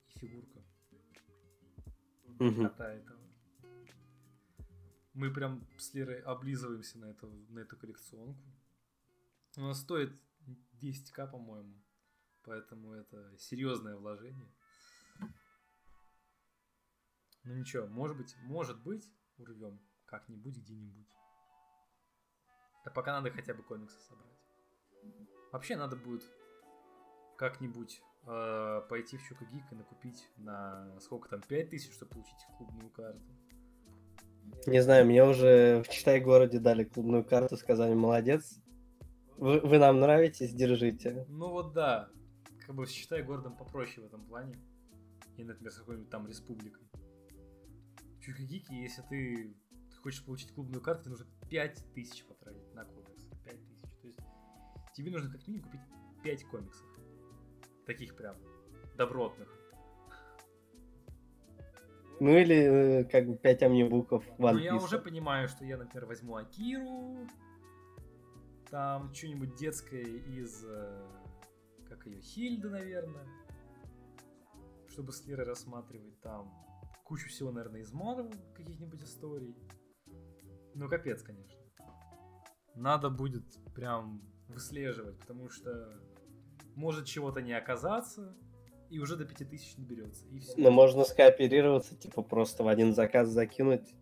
и фигурка. Угу. Кота этого. Мы прям с Лерой облизываемся на эту, на эту коллекционку. Она стоит 10к, по-моему. Поэтому это серьезное вложение. Ну ничего, может быть, может быть, урвем как-нибудь где-нибудь. Да пока надо хотя бы комиксы собрать. Вообще надо будет как-нибудь э, пойти в Чукагик и накупить на сколько там, 5000, чтобы получить клубную карту. Не знаю, мне уже в Читай городе дали клубную карту, сказали, молодец, вы, вы нам нравитесь, держите. Ну вот да, как бы считай городом попроще в этом плане. И, например, с какой-нибудь там республикой. Чукагики, если ты хочешь получить клубную карту, тебе нужно 5000 потратить на комикс. 5000. То есть тебе нужно как минимум купить 5 комиксов. Таких прям добротных. Ну или э, как бы 5 амнибуков в Ну я уже понимаю, что я, например, возьму Акиру, там что-нибудь детское из, э, как ее, Хильда, наверное, чтобы с Лерой рассматривать там кучу всего, наверное, из Марвел, каких-нибудь историй. Ну, капец, конечно. Надо будет прям выслеживать, потому что может чего-то не оказаться, и уже до 5000 наберется, и все. Но можно скооперироваться, типа просто в один заказ закинуть.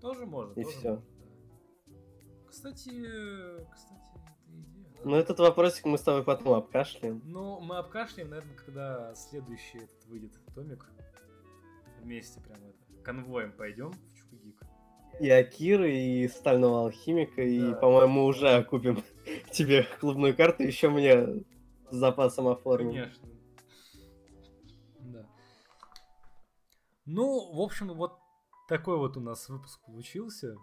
Тоже можно. И тоже все. Можно, да. Кстати, кстати, это идея. Да? Ну, этот вопросик мы с тобой потом обкашляем. Ну, мы обкашляем, наверное, когда следующий этот выйдет томик. Вместе прям это. Конвоем пойдем в Чукагик и Акиры, и Стального Алхимика, да. и, по-моему, уже купим тебе клубную карту, еще мне с запасом оформим. Конечно. Да. Ну, в общем, вот такой вот у нас выпуск получился.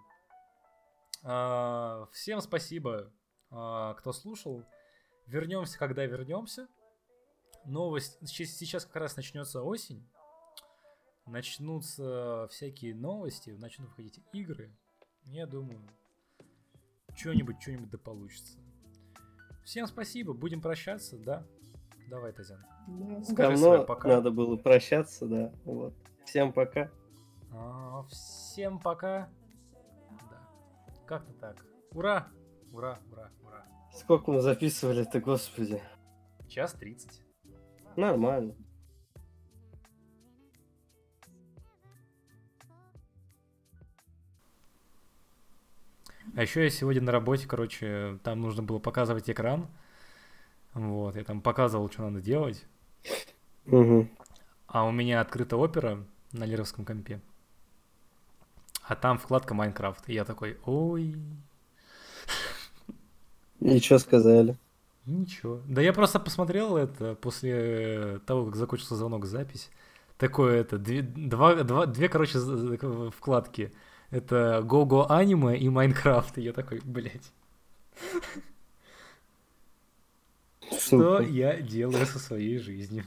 А, всем спасибо, а, кто слушал. вернемся, когда вернемся. Новость. Сейчас как раз начнется осень. Начнутся всякие новости, начнут выходить игры. Я думаю, что-нибудь, что-нибудь да получится. Всем спасибо, будем прощаться, да? Давай, Тазян. Скажи Давно пока. надо было прощаться, да. Вот. Всем пока. А, всем пока. Да. Как-то так. Ура! Ура, ура, ура. Сколько мы записывали-то, господи? Час тридцать. Нормально. А еще я сегодня на работе, короче, там нужно было показывать экран. Вот, я там показывал, что надо делать. Угу. А у меня открыта опера на леровском компе. А там вкладка Майнкрафт. И я такой, ой. И что сказали? Ничего. Да я просто посмотрел это после того, как закончился звонок запись. Такое это, две, два, два, две, короче, вкладки. Это Go-Go аниме и Майнкрафт. И я такой, блядь. Что я делаю со своей жизнью?